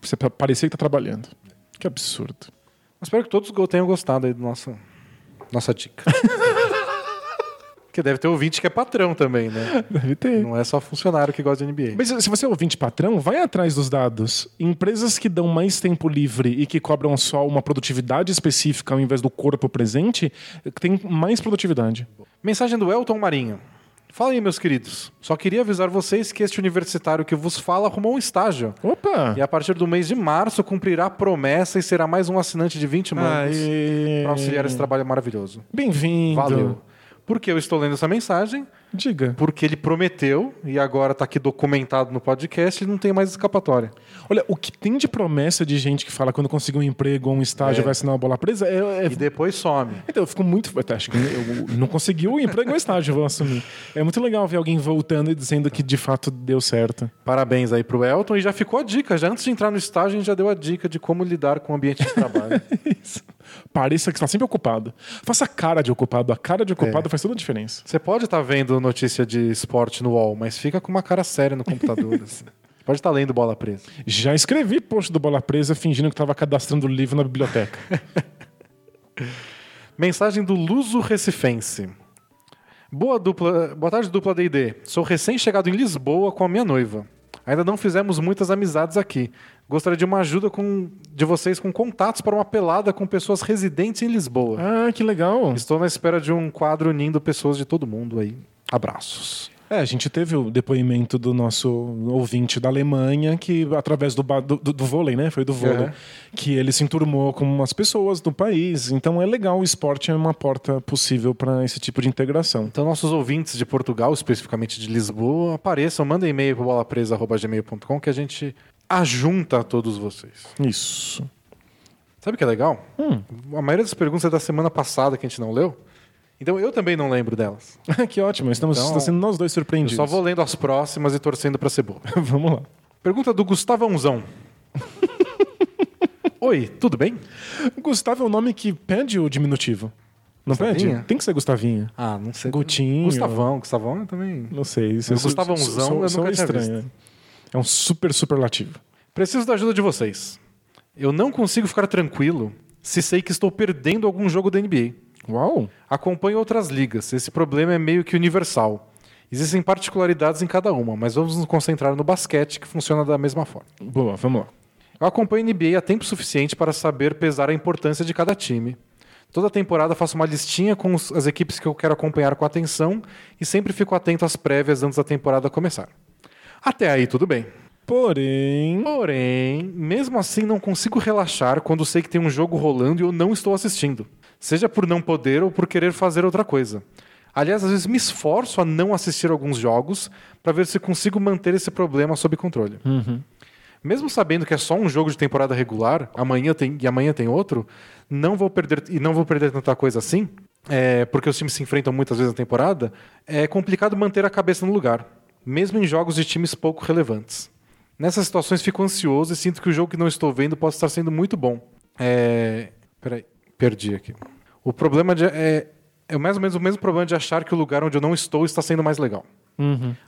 Você precisa parecer que está trabalhando. Que absurdo.
Espero que todos tenham gostado aí da nossa, nossa dica. Porque deve ter ouvinte que é patrão também, né?
Deve ter.
Não é só funcionário que gosta de NBA.
Mas se você é ouvinte patrão, vai atrás dos dados. Empresas que dão mais tempo livre e que cobram só uma produtividade específica ao invés do corpo presente, tem mais produtividade.
Mensagem do Elton Marinho. Fala aí, meus queridos. Só queria avisar vocês que este universitário que vos fala arrumou um estágio.
Opa!
E a partir do mês de março cumprirá a promessa e será mais um assinante de 20 mangos
Aê.
para auxiliar esse trabalho maravilhoso.
Bem-vindo.
Valeu. Por que eu estou lendo essa mensagem?
Diga.
Porque ele prometeu, e agora está aqui documentado no podcast, e não tem mais escapatória.
Olha, o que tem de promessa de gente que fala quando conseguir um emprego ou um estágio
É.
vai assinar uma bola presa é. é-
E depois some.
Então, eu fico muito. Acho que eu não consegui o emprego ou estágio, vou assumir. É muito legal ver alguém voltando e dizendo que de fato deu certo.
Parabéns aí pro Elton. E já ficou a dica. Já antes de entrar no estágio, a gente já deu a dica de como lidar com o ambiente de trabalho.
Isso. Pareça que está sempre ocupado. Faça cara de ocupado. A cara de ocupado faz toda a diferença.
Você pode estar vendo notícia de esporte no UOL, mas fica com uma cara séria no computador. assim. Pode estar lendo bola presa.
Já escrevi post do Bola Presa fingindo que estava cadastrando o livro na biblioteca.
Mensagem do Luso Recifense. Boa, dupla, boa tarde, dupla D&D. Sou recém-chegado em Lisboa com a minha noiva. Ainda não fizemos muitas amizades aqui. Gostaria de uma ajuda com, de vocês com contatos para uma pelada com pessoas residentes em Lisboa.
Ah, que legal.
Estou na espera de um quadro unindo pessoas de todo mundo aí. Abraços.
É, a gente teve o depoimento do nosso ouvinte da Alemanha, que através do, do, do- vôlei, né? Foi do vôlei.
Uhum.
Que ele se enturmou com umas pessoas do país. Então é legal, o esporte é uma porta possível para esse tipo de integração.
Então, nossos ouvintes de Portugal, especificamente de Lisboa, apareçam, mandem e-mail para bolapresa.gmail.com que a gente ajunta a todos vocês.
Isso.
Sabe o que é legal?
Hum.
A maioria das perguntas é da semana passada que a gente não leu. Então eu também não lembro delas.
que ótimo, estamos
Então,
sendo nós dois surpreendidos.
só vou lendo as próximas e torcendo para ser boa.
Vamos lá.
Pergunta do Gustavãozão. Oi, tudo bem?
Gustavo é um nome que pede o diminutivo. Não
Gustavinha?
pede? Tem que ser Gustavinha.
Ah, não sei.
Gutinho.
Gustavão, Gustavão eu também.
Não sei. Isso
Mas Gustavãozão nunca tinha
estranho. né? É um super superlativo.
Preciso da ajuda de vocês. Eu não consigo ficar tranquilo se sei que estou perdendo algum jogo da NBA.
Uau!
Acompanho outras ligas. Esse problema é meio que universal. Existem particularidades em cada uma, mas vamos nos concentrar no basquete, que funciona da mesma forma.
Boa, vamos lá.
Eu acompanho a NBA há tempo suficiente para saber pesar a importância de cada time. Toda temporada faço uma listinha com as equipes que eu quero acompanhar com atenção e sempre fico atento às prévias antes da temporada começar. Até aí tudo bem.
Porém.
Porém, mesmo assim não consigo relaxar quando sei que tem um jogo rolando e eu não estou assistindo. Seja por não poder ou por querer fazer outra coisa. Aliás, às vezes me esforço a não assistir alguns jogos para ver se consigo manter esse problema sob controle. Mesmo sabendo que é só um jogo de temporada regular, amanhã tem e amanhã tem outro, não vou perder e não vou perder tanta coisa assim, é, porque os times se enfrentam muitas vezes na temporada. É complicado manter a cabeça no lugar, mesmo em jogos de times pouco relevantes. Nessas situações fico ansioso e sinto que o jogo que não estou vendo pode estar sendo muito bom. É... Peraí, perdi aqui. O problema de, é, é mais ou menos o mesmo problema de achar que o lugar onde eu não estou está sendo mais legal.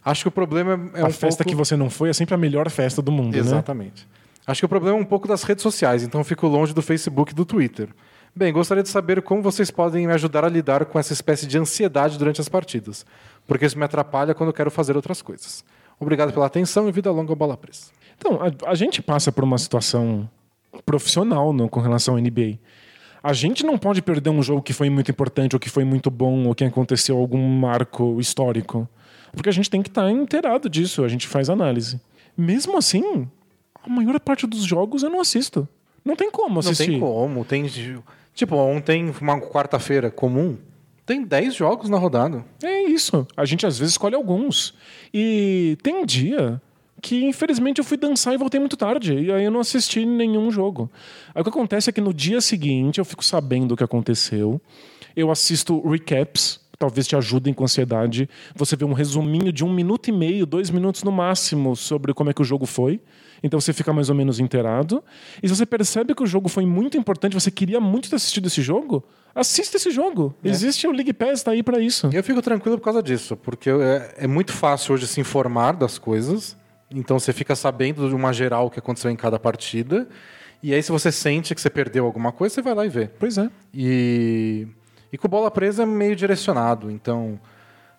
Acho que o problema é
a
um
festa
pouco...
que você não foi é sempre a melhor festa do mundo, né?
Exatamente. Acho que o problema é um pouco das redes sociais, então eu fico longe do Facebook e do Twitter. Bem, gostaria de saber como vocês podem me ajudar a lidar com essa espécie de ansiedade durante as partidas, porque isso me atrapalha quando eu quero fazer outras coisas. Obrigado pela atenção e vida longa ao bola presa.
Então, a, a gente passa por uma situação profissional no, com relação à NBA. A gente não pode perder um jogo que foi muito importante, ou que foi muito bom, ou que aconteceu algum marco histórico. Porque a gente tem que estar inteirado disso, a gente faz análise. Mesmo assim, a maior parte dos jogos eu não assisto. Não tem como
Não
assistir.
tem como, tem tipo, ontem uma quarta-feira comum, tem 10 jogos na rodada.
É isso. A gente às vezes escolhe alguns. E tem um dia que, infelizmente, eu fui dançar e voltei muito tarde. E aí eu não assisti nenhum jogo. Aí o que acontece é que no dia seguinte eu fico sabendo o que aconteceu. Eu assisto recaps. Talvez te ajudem com ansiedade. Você vê um resuminho de um minuto e meio, dois minutos no máximo, sobre como é que o jogo foi. Então você fica mais ou menos inteirado. E se você percebe que o jogo foi muito importante, você queria muito ter assistido esse jogo, assista esse jogo. Existe o League Pass, tá aí pra isso.
E eu fico tranquilo por causa disso, porque é, é muito fácil hoje se informar das coisas. Então você fica sabendo de uma geral que aconteceu em cada partida. E aí, se você sente que você perdeu alguma coisa, você vai lá e vê.
Pois é.
E, e com bola presa é meio direcionado. Então,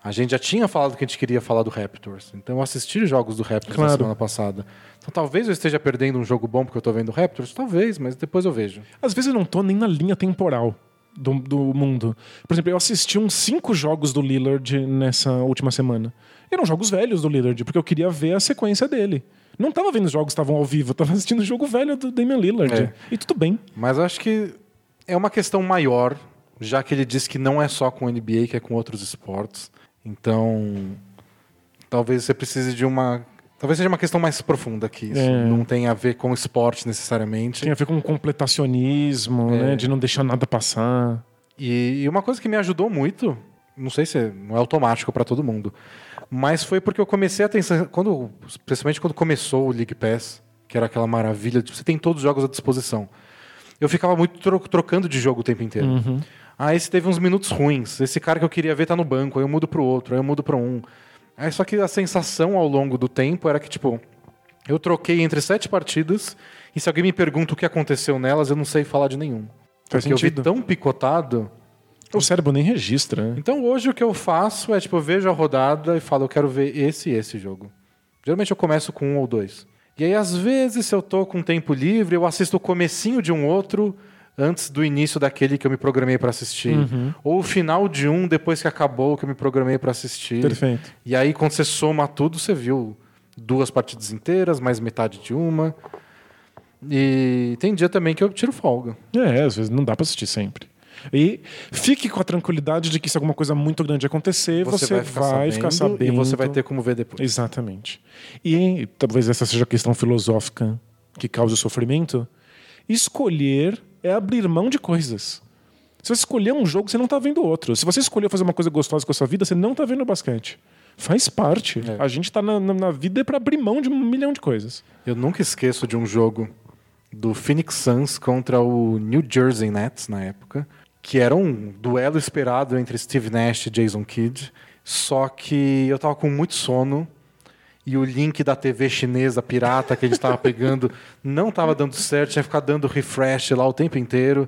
a gente já tinha falado que a gente queria falar do Raptors. Então, eu assisti jogos do Raptors na
Claro.
semana passada. Então, talvez eu esteja perdendo um jogo bom porque eu estou vendo Raptors. Talvez, mas depois eu vejo.
Às vezes eu não tô nem na linha temporal. do, do mundo. Por exemplo, eu assisti uns cinco jogos do Lillard nessa última semana. Eram jogos velhos do Lillard, porque eu queria ver a sequência dele. Não tava vendo os jogos que estavam ao vivo, eu tava assistindo o jogo velho do Damian Lillard.
É.
E tudo bem.
Mas eu acho que é uma questão maior, já que ele disse que não é só com o NBA, que é com outros esportes. Então, talvez você precise de uma. Talvez seja uma questão mais profunda que isso.
É.
Não tem a ver com esporte necessariamente.
Tem a ver com completacionismo,
É.
né? De não deixar nada passar.
E, e uma coisa que me ajudou muito, não sei se é- não é automático para todo mundo, mas foi porque eu comecei a pensar, quando, principalmente quando começou o League Pass, que era aquela maravilha, de você tem todos os jogos à disposição. Eu ficava muito tro- trocando de jogo o tempo inteiro. Ah, esse teve uns minutos ruins. Esse cara que eu queria ver tá no banco, aí eu mudo pro outro, aí eu mudo para um. Aí só que a sensação ao longo do tempo era que tipo, eu troquei entre sete partidas e se alguém me pergunta o que aconteceu nelas, eu não sei falar de nenhum.
Faz
Porque eu vi
sentido.
tão picotado
O cérebro nem registra, né?
então hoje o que eu faço é, tipo, eu vejo a rodada e falo, eu quero ver esse e esse jogo. Geralmente eu começo com um ou dois. E aí, às vezes, se eu tô com tempo livre, eu assisto o comecinho de um outro antes do início daquele que eu me programei para assistir. Ou o final de um depois que acabou que eu me programei para assistir.
Perfeito.
E aí, quando você soma tudo, você viu duas partidas inteiras, mais metade de uma. E tem dia também que eu tiro folga.
É, às vezes não dá pra assistir sempre. E fique com a tranquilidade de que se alguma coisa muito grande acontecer, você, vai, ficar, sabendo,
e você vai ter como ver depois.
Exatamente. E talvez essa seja a questão filosófica que causa o sofrimento. Escolher é abrir mão de coisas. Se você escolher um jogo, você não tá vendo outro. Se você escolheu fazer uma coisa gostosa com a sua vida, você não tá vendo basquete. Faz parte.
É.
A gente tá na, na, na vida para abrir mão de um milhão de coisas.
Eu nunca esqueço de um jogo do Phoenix Suns contra o New Jersey Nets na época, que era um duelo esperado entre Steve Nash e Jason Kidd, só que eu tava com muito sono e o link da TV chinesa pirata que a gente estava pegando não estava dando certo, tinha que ficar dando refresh lá o tempo inteiro.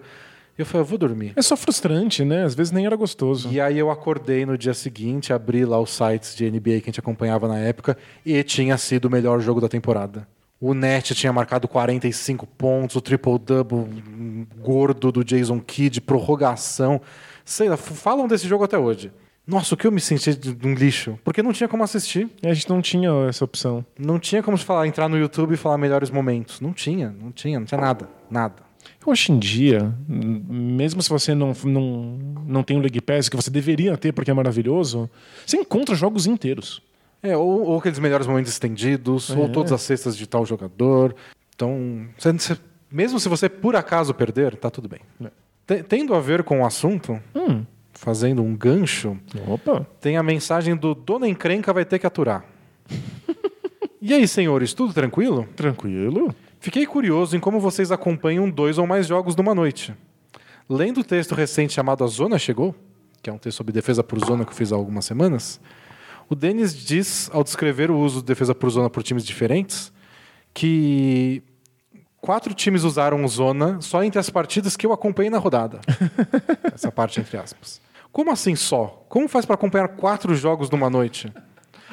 Eu falei, eu vou dormir.
É só frustrante, né? Às vezes nem era gostoso.
E aí eu acordei no dia seguinte, abri lá os sites de NBA que a gente acompanhava na época e tinha sido o melhor jogo da temporada. O Net tinha marcado 45 pontos, o triple-double hum, gordo do Jason Kidd, prorrogação. Sei lá, falam desse jogo até hoje. Nossa, o que eu me senti de um lixo. Porque não tinha como assistir.
E a gente não tinha essa opção.
Não tinha como falar, entrar no YouTube e falar melhores momentos. Não tinha, não tinha, não tinha nada. Nada.
Hoje em dia, m- mesmo se você não, não, não tem o League Pass, que você deveria ter porque é maravilhoso, você encontra jogos inteiros.
É, ou, ou aqueles melhores momentos estendidos, ou
É.
todas as cestas de tal jogador. Então, você- você- mesmo se você por acaso perder, tá tudo bem.
É.
Te- Tendo a ver com o assunto,
Hum.
fazendo um gancho,
Opa.
tem a mensagem do Dona Encrenca vai ter que aturar. e aí, senhores, tudo tranquilo?
Tranquilo.
Fiquei curioso em como vocês acompanham dois ou mais jogos numa noite. Lendo o texto recente chamado A Zona Chegou, que é um texto sobre defesa por zona que eu fiz há algumas semanas, o Denis diz, ao descrever o uso de defesa por zona por times diferentes, que quatro times usaram zona só entre as partidas que eu acompanhei na rodada. Essa parte entre aspas. Como assim só? Como faz para acompanhar quatro jogos numa noite?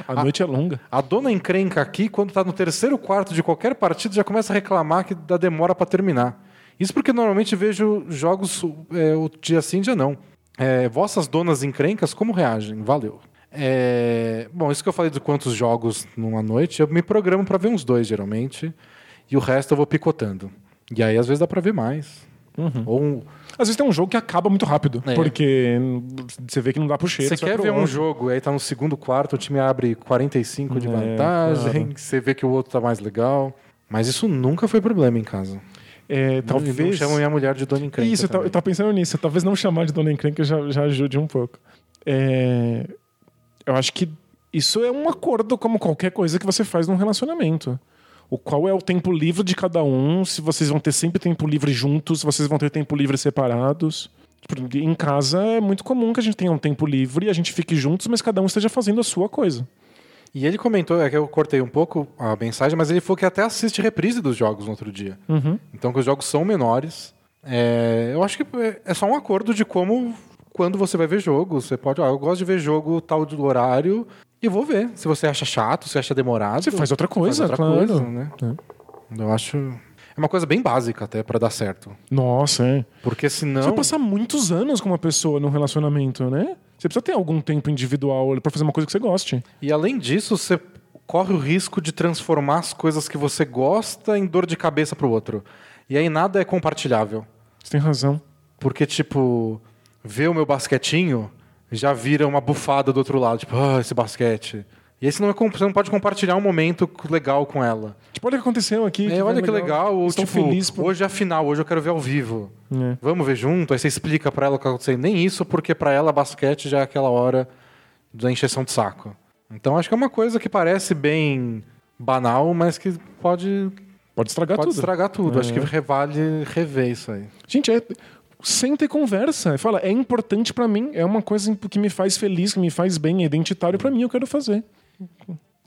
A noite é longa.
A dona encrenca aqui, quando está no terceiro quarto de qualquer partida, já começa a reclamar que dá demora para terminar. Isso porque normalmente vejo jogos é, o dia sim, dia não. É, vossas donas encrencas, como reagem? Valeu. É, bom, isso que eu falei de quantos jogos numa noite, eu me programo para ver uns dois, geralmente. E o resto eu vou picotando. E aí, às vezes, dá para ver mais. Ou um-
Às vezes tem um jogo que acaba muito rápido,
É.
porque você vê que não dá pro cheiro.
Você quer ver um
outro.
jogo, aí tá no segundo quarto, o time abre 45 de
É,
vantagem,
claro.
você vê que o outro tá mais legal. Mas isso nunca foi problema em casa.
É, talvez.
não chamam minha mulher de dona encrenca.
Isso, eu tava, eu tava pensando nisso. Talvez não chamar de dona encrenca já, já ajude um pouco. É, eu acho que isso é um acordo como qualquer coisa que você faz num relacionamento. O qual é o tempo livre de cada um, se vocês vão ter sempre tempo livre juntos, se vocês vão ter tempo livre separados. Em casa é muito comum que a gente tenha um tempo livre e a gente fique juntos, mas cada um esteja fazendo a sua coisa.
E ele comentou, é que eu cortei um pouco a mensagem, mas ele falou que até assiste reprise dos jogos no outro dia.
Uhum.
Então que os jogos são menores. É, eu acho que é só um acordo de como, quando você vai ver jogo. Você pode, ó, eu gosto de ver jogo tal do horário e vou ver. Se você acha chato, se acha demorado.
Você faz outra coisa,
outra
claro.
coisa, né? Eu acho. É uma coisa bem básica até pra dar certo.
Nossa, é.
Porque senão.
Você vai passar muitos anos com uma pessoa num relacionamento, né? Você precisa ter algum tempo individual pra fazer uma coisa que você goste.
E além disso, você corre o risco de transformar as coisas que você gosta em dor de cabeça pro outro. E aí nada é compartilhável.
Você tem razão.
Porque, tipo, ver o meu basquetinho já vira uma bufada do outro lado. Tipo, ah, esse basquete. E aí você não, é você não pode compartilhar um momento legal com ela.
Tipo, olha o que aconteceu aqui.
É, olha que legal. Ou,
Estou
tipo,
feliz por...
hoje é a final, hoje eu quero ver ao vivo.
É.
Vamos ver junto? Aí você explica pra ela o que aconteceu. Nem isso, porque pra ela basquete já é aquela hora da encheção de saco. Então acho que é uma coisa que parece bem banal, mas que pode,
Pode estragar
pode
tudo.
estragar tudo.
É.
Acho que vale rever isso aí.
Gente, é... senta e conversa. Fala, é importante pra mim, é uma coisa que me faz feliz, que me faz bem, é identitário pra mim, eu quero fazer.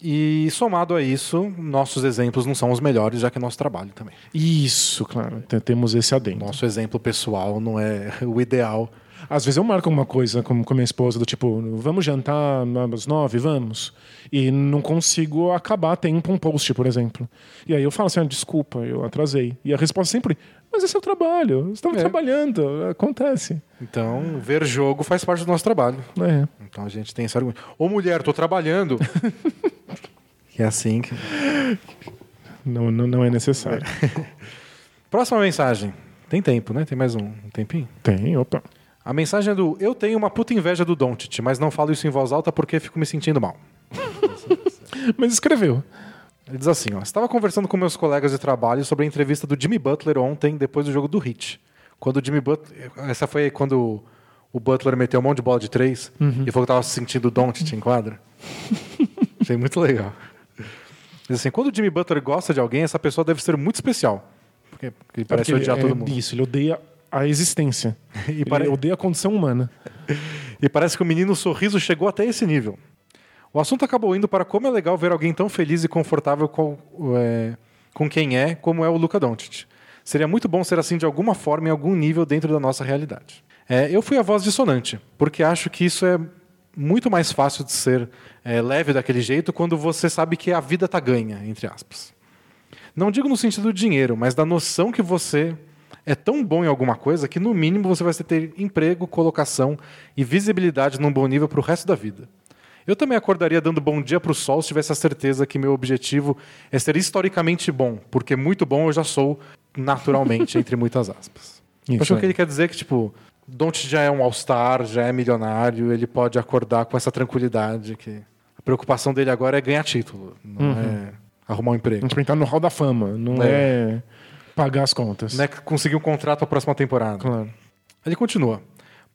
E somado a isso, nossos exemplos não são os melhores, já que é nosso trabalho também.
Isso, claro. Te- Temos esse adendo.
Nosso exemplo pessoal não é o ideal.
Às vezes eu marco alguma coisa com, com minha esposa, do tipo, vamos jantar às nove, vamos? E não consigo acabar a tempo um post, por exemplo. E aí eu falo assim, ah, desculpa, eu atrasei. E a resposta sempre, mas esse é o trabalho, você estava
É.
trabalhando, acontece.
Então, ver jogo faz parte do nosso trabalho.
É.
Então a gente tem esse argumento. Ô mulher, tô trabalhando. que é assim que.
Não, não, não é necessário.
Próxima mensagem. Tem tempo, né? Tem mais um, um tempinho?
Tem, opa.
A mensagem é do Eu tenho uma puta inveja do Doncic, mas não falo isso em voz alta porque fico me sentindo mal.
Mas escreveu.
Ele diz assim, ó. Estava conversando com meus colegas de trabalho sobre a entrevista do Jimmy Butler ontem, depois do jogo do Heat. Quando o Jimmy Butler... Essa foi quando o Butler meteu um monte de bola de três e falou que estava se sentindo Doncic em quadra. Achei muito legal. Diz assim, quando o Jimmy Butler gosta de alguém, essa pessoa deve ser muito especial. Porque, ele parece
Porque ele
odiar
é
todo mundo.
Isso, ele odeia a existência.
E,
Ele
pare-
odeia a condição humana.
e parece que o menino sorriso chegou até esse nível. O assunto acabou indo para como é legal ver alguém tão feliz e confortável com, é, com quem é, como é o Luka Doncic. Seria muito bom ser assim de alguma forma, em algum nível dentro da nossa realidade. É, eu fui a voz dissonante, porque acho que isso é muito mais fácil de ser é, leve daquele jeito quando você sabe que a vida tá ganha, entre aspas. Não digo no sentido do dinheiro, mas da noção que você é tão bom em alguma coisa que, no mínimo, você vai ter emprego, colocação e visibilidade num bom nível para o resto da vida. Eu também acordaria dando bom dia para o sol se tivesse a certeza que meu objetivo é ser historicamente bom, porque muito bom eu já sou naturalmente, entre muitas aspas.
Isso
Acho
é.
que ele quer dizer que, tipo, Don't já é um all-star, já é milionário, ele pode acordar com essa tranquilidade que a preocupação dele agora é ganhar título, não é arrumar um
A
emprego.
gente entrar no hall da fama, não é, pagar as contas.
Não é conseguir um contrato para a próxima temporada.
Claro.
Ele continua.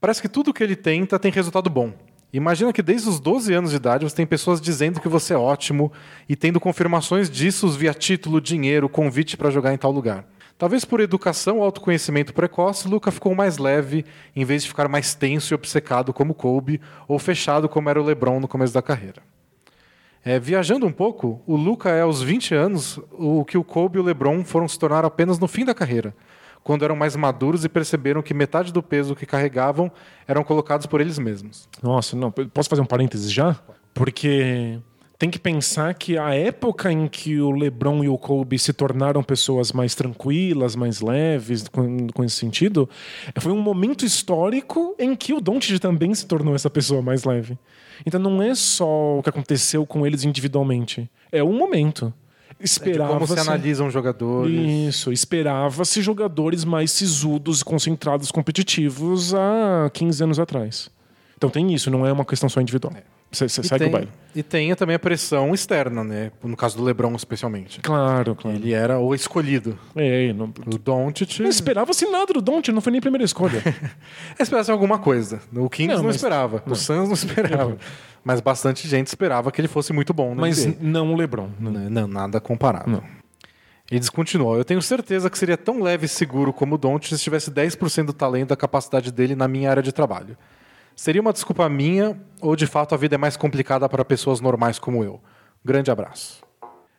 Parece que tudo que ele tenta tem resultado bom. Imagina que desde os 12 anos de idade você tem pessoas dizendo que você é ótimo e tendo confirmações disso via título, dinheiro, convite para jogar em tal lugar. Talvez por educação ou autoconhecimento precoce, Luca ficou mais leve em vez de ficar mais tenso e obcecado como Kobe ou fechado como era o LeBron no começo da carreira. É, viajando um pouco, o Luca é aos 20 anos o que o Kobe e o LeBron foram se tornar apenas no fim da carreira, quando eram mais maduros e perceberam que metade do peso que carregavam eram colocados por eles mesmos.
Nossa, não, posso fazer um parênteses já? Porque tem que pensar que a época em que o LeBron e o Kobe se tornaram pessoas mais tranquilas, mais leves, com, com esse sentido, foi um momento histórico em que o Doncic também se tornou essa pessoa mais leve. Então não é só o que aconteceu com eles individualmente, é um momento.
É
Esperava
como se analisam jogadores.
Isso, esperava-se jogadores mais sisudos, concentrados, competitivos há 15 anos atrás. Então tem isso, não é uma questão só individual. Você você
E
segue
tem,
o baile.
e tem também a pressão externa, né? No caso do LeBron, especialmente.
Claro, claro.
Ele era o escolhido.
É, não,
O Doncic...
não esperava-se nada do Don't, não foi nem a primeira escolha.
Esperasse alguma coisa. O Kings
Não,
não, esperava. O Suns não esperava. Mas bastante gente esperava que ele fosse muito bom.
Mas
NBA.
não o LeBron. Não.
Né? Não, nada comparável.
Não.
Eles continuam. Eu tenho certeza que seria tão leve e seguro como o Doncic se tivesse 10% do talento e da capacidade dele na minha área de trabalho. Seria uma desculpa minha ou de fato a vida é mais complicada para pessoas normais como eu? Grande abraço.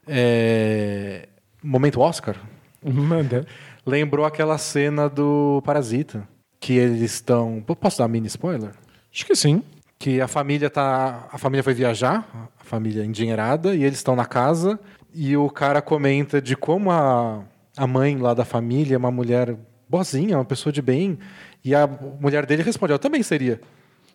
É... Momento Oscar.
Manda.
Lembrou aquela cena do Parasita. Que eles estão. Posso dar mini spoiler?
Acho que sim.
que a família tá a família foi viajar a família endinheirada e eles estão na casa e o cara comenta de como a a mãe lá da família é uma mulher boazinha, uma pessoa de bem. E a mulher dele responde: Eu também seria.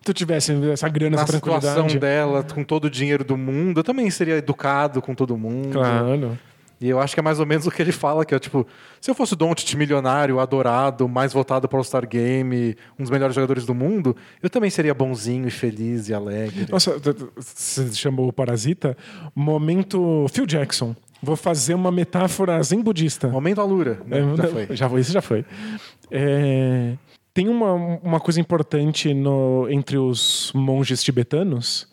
Se tu tivesse essa grana,
Na
essa
situação
tranquilidade.
dela, com todo o dinheiro do mundo, eu também seria educado com todo mundo.
Claro.
E eu acho que é mais ou menos o que ele fala, que é tipo, se eu fosse o Doncic milionário, adorado, mais votado para o All-Star Game, um dos melhores jogadores do mundo, eu também seria bonzinho e feliz e alegre.
Nossa, você chamou o Parasita. Momento Phil Jackson. Vou fazer uma metáfora zen budista.
Momento Alura, né?
É,
Já foi.
Já foi, isso já foi. É, tem uma, uma coisa importante no, entre os monges tibetanos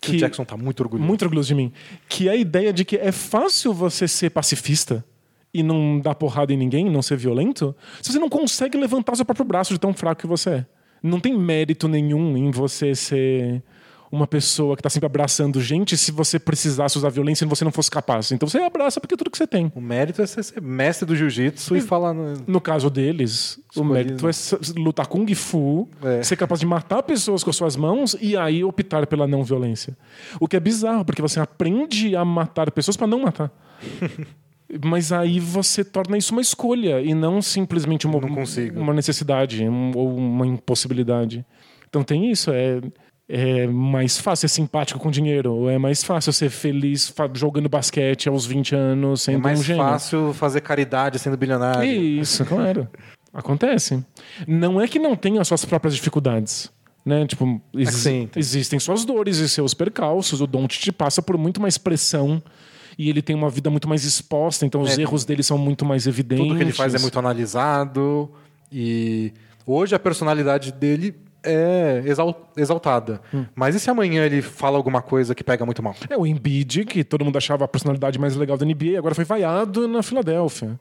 Que o Jackson tá muito orgulhoso.
muito orgulhoso de mim, que é a ideia de que é fácil você ser pacifista e não dar porrada em ninguém, não ser violento, se você não consegue levantar seu próprio braço de tão fraco que você é. Não tem mérito nenhum em você ser uma pessoa que tá sempre abraçando gente se você precisasse usar violência e você não fosse capaz. Então você abraça porque é tudo que você tem.
O mérito é ser mestre do jiu-jitsu e falar. no-
No caso deles, o
Escolhido.
mérito é lutar Kung Fu,
É.
ser capaz de matar pessoas com as suas mãos e aí optar pela não violência. O que é bizarro, porque você aprende a matar pessoas para não matar. Mas aí você torna isso uma escolha e não simplesmente uma,
Não
uma necessidade um- ou uma impossibilidade. Então tem isso, é, é mais fácil ser simpático com dinheiro, ou é mais fácil ser feliz jogando basquete aos 20 anos,
É
sendo
mais
um gênio.
fácil fazer caridade sendo bilionário.
Isso, claro. Acontece. Não é que não tenha as suas próprias dificuldades. Né? Tipo,
sim, tem.
existem suas dores e seus percalços. O Doncic passa por muito mais pressão e ele tem uma vida muito mais exposta, então os
É.
erros dele são muito mais evidentes.
Tudo que ele faz é muito analisado. E hoje a personalidade dele é exal- exaltada.
Hum.
Mas e se amanhã ele fala alguma coisa que pega muito mal?
É o Embiid, que todo mundo achava a personalidade mais legal da NBA, agora foi vaiado na Filadélfia.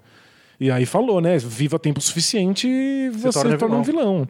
E aí falou, né? Viva tempo suficiente e você
torna
torna um
vilão.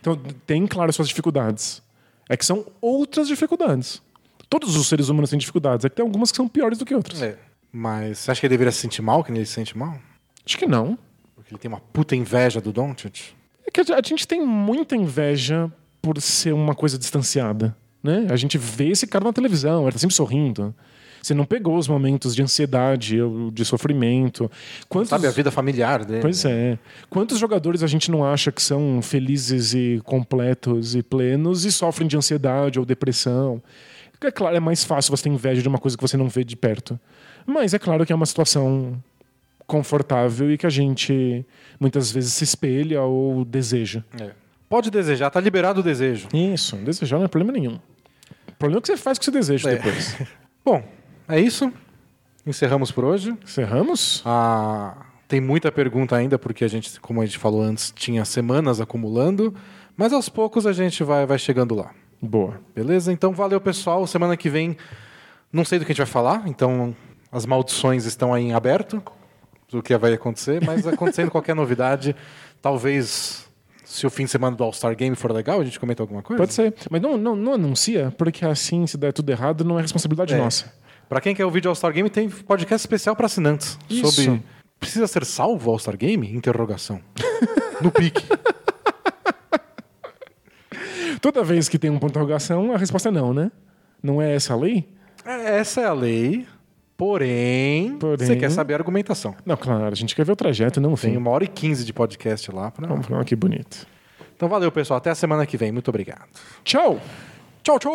Então tem, claro, suas dificuldades. É que são outras dificuldades. Todos os seres humanos têm dificuldades. É que tem algumas que são piores do que outras.
É. Mas você acha que ele deveria se sentir mal, que nem ele se sente mal?
Acho que não.
Porque ele tem uma puta inveja do Doncic?
É que a gente tem muita inveja por ser uma coisa distanciada. Né? A gente vê esse cara na televisão, ele tá sempre sorrindo. Você não pegou os momentos de ansiedade ou de sofrimento. Quantos...
Sabe a vida familiar dele?
Pois é. Quantos jogadores a gente não acha que são felizes e completos e plenos e sofrem de ansiedade ou depressão? É claro, é mais fácil você ter inveja de uma coisa que você não vê de perto. Mas é claro que é uma situação confortável e que a gente muitas vezes se espelha ou deseja.
É. Pode desejar, tá liberado o desejo.
Isso, desejar não é problema nenhum. O problema é o que você faz com o que você deseja
É.
depois.
Bom, é isso. Encerramos por hoje.
Encerramos?
Ah, tem muita pergunta ainda, porque a gente, como a gente falou antes, tinha semanas acumulando. Mas aos poucos a gente vai, vai chegando lá.
Boa.
Beleza? Então valeu, pessoal. Semana que vem não sei do que a gente vai falar, então as maldições estão aí em aberto do que vai acontecer, mas acontecendo qualquer novidade, talvez se o fim de semana do All-Star Game for legal, a gente comenta alguma coisa.
Pode ser. Mas não, não, não anuncia, porque assim, se der tudo errado, não é responsabilidade
É.
nossa.
Pra quem quer ouvir de All-Star Game, tem podcast especial para assinantes
Isso.
sobre precisa ser salvo o All-Star Game? Interrogação. No pique.
Toda vez que tem um ponto de interrogação, a resposta é não, né? Não é essa a lei?
É, Essa é a lei, porém,
Porém-
você quer saber a argumentação.
Não, claro, a gente quer ver o trajeto, não o
Tem
fim.
uma hora e quinze de podcast lá. Pra...
Vamos falar que bonito.
Então valeu, pessoal. Até a semana que vem. Muito obrigado.
Tchau!
Tchau, tchau!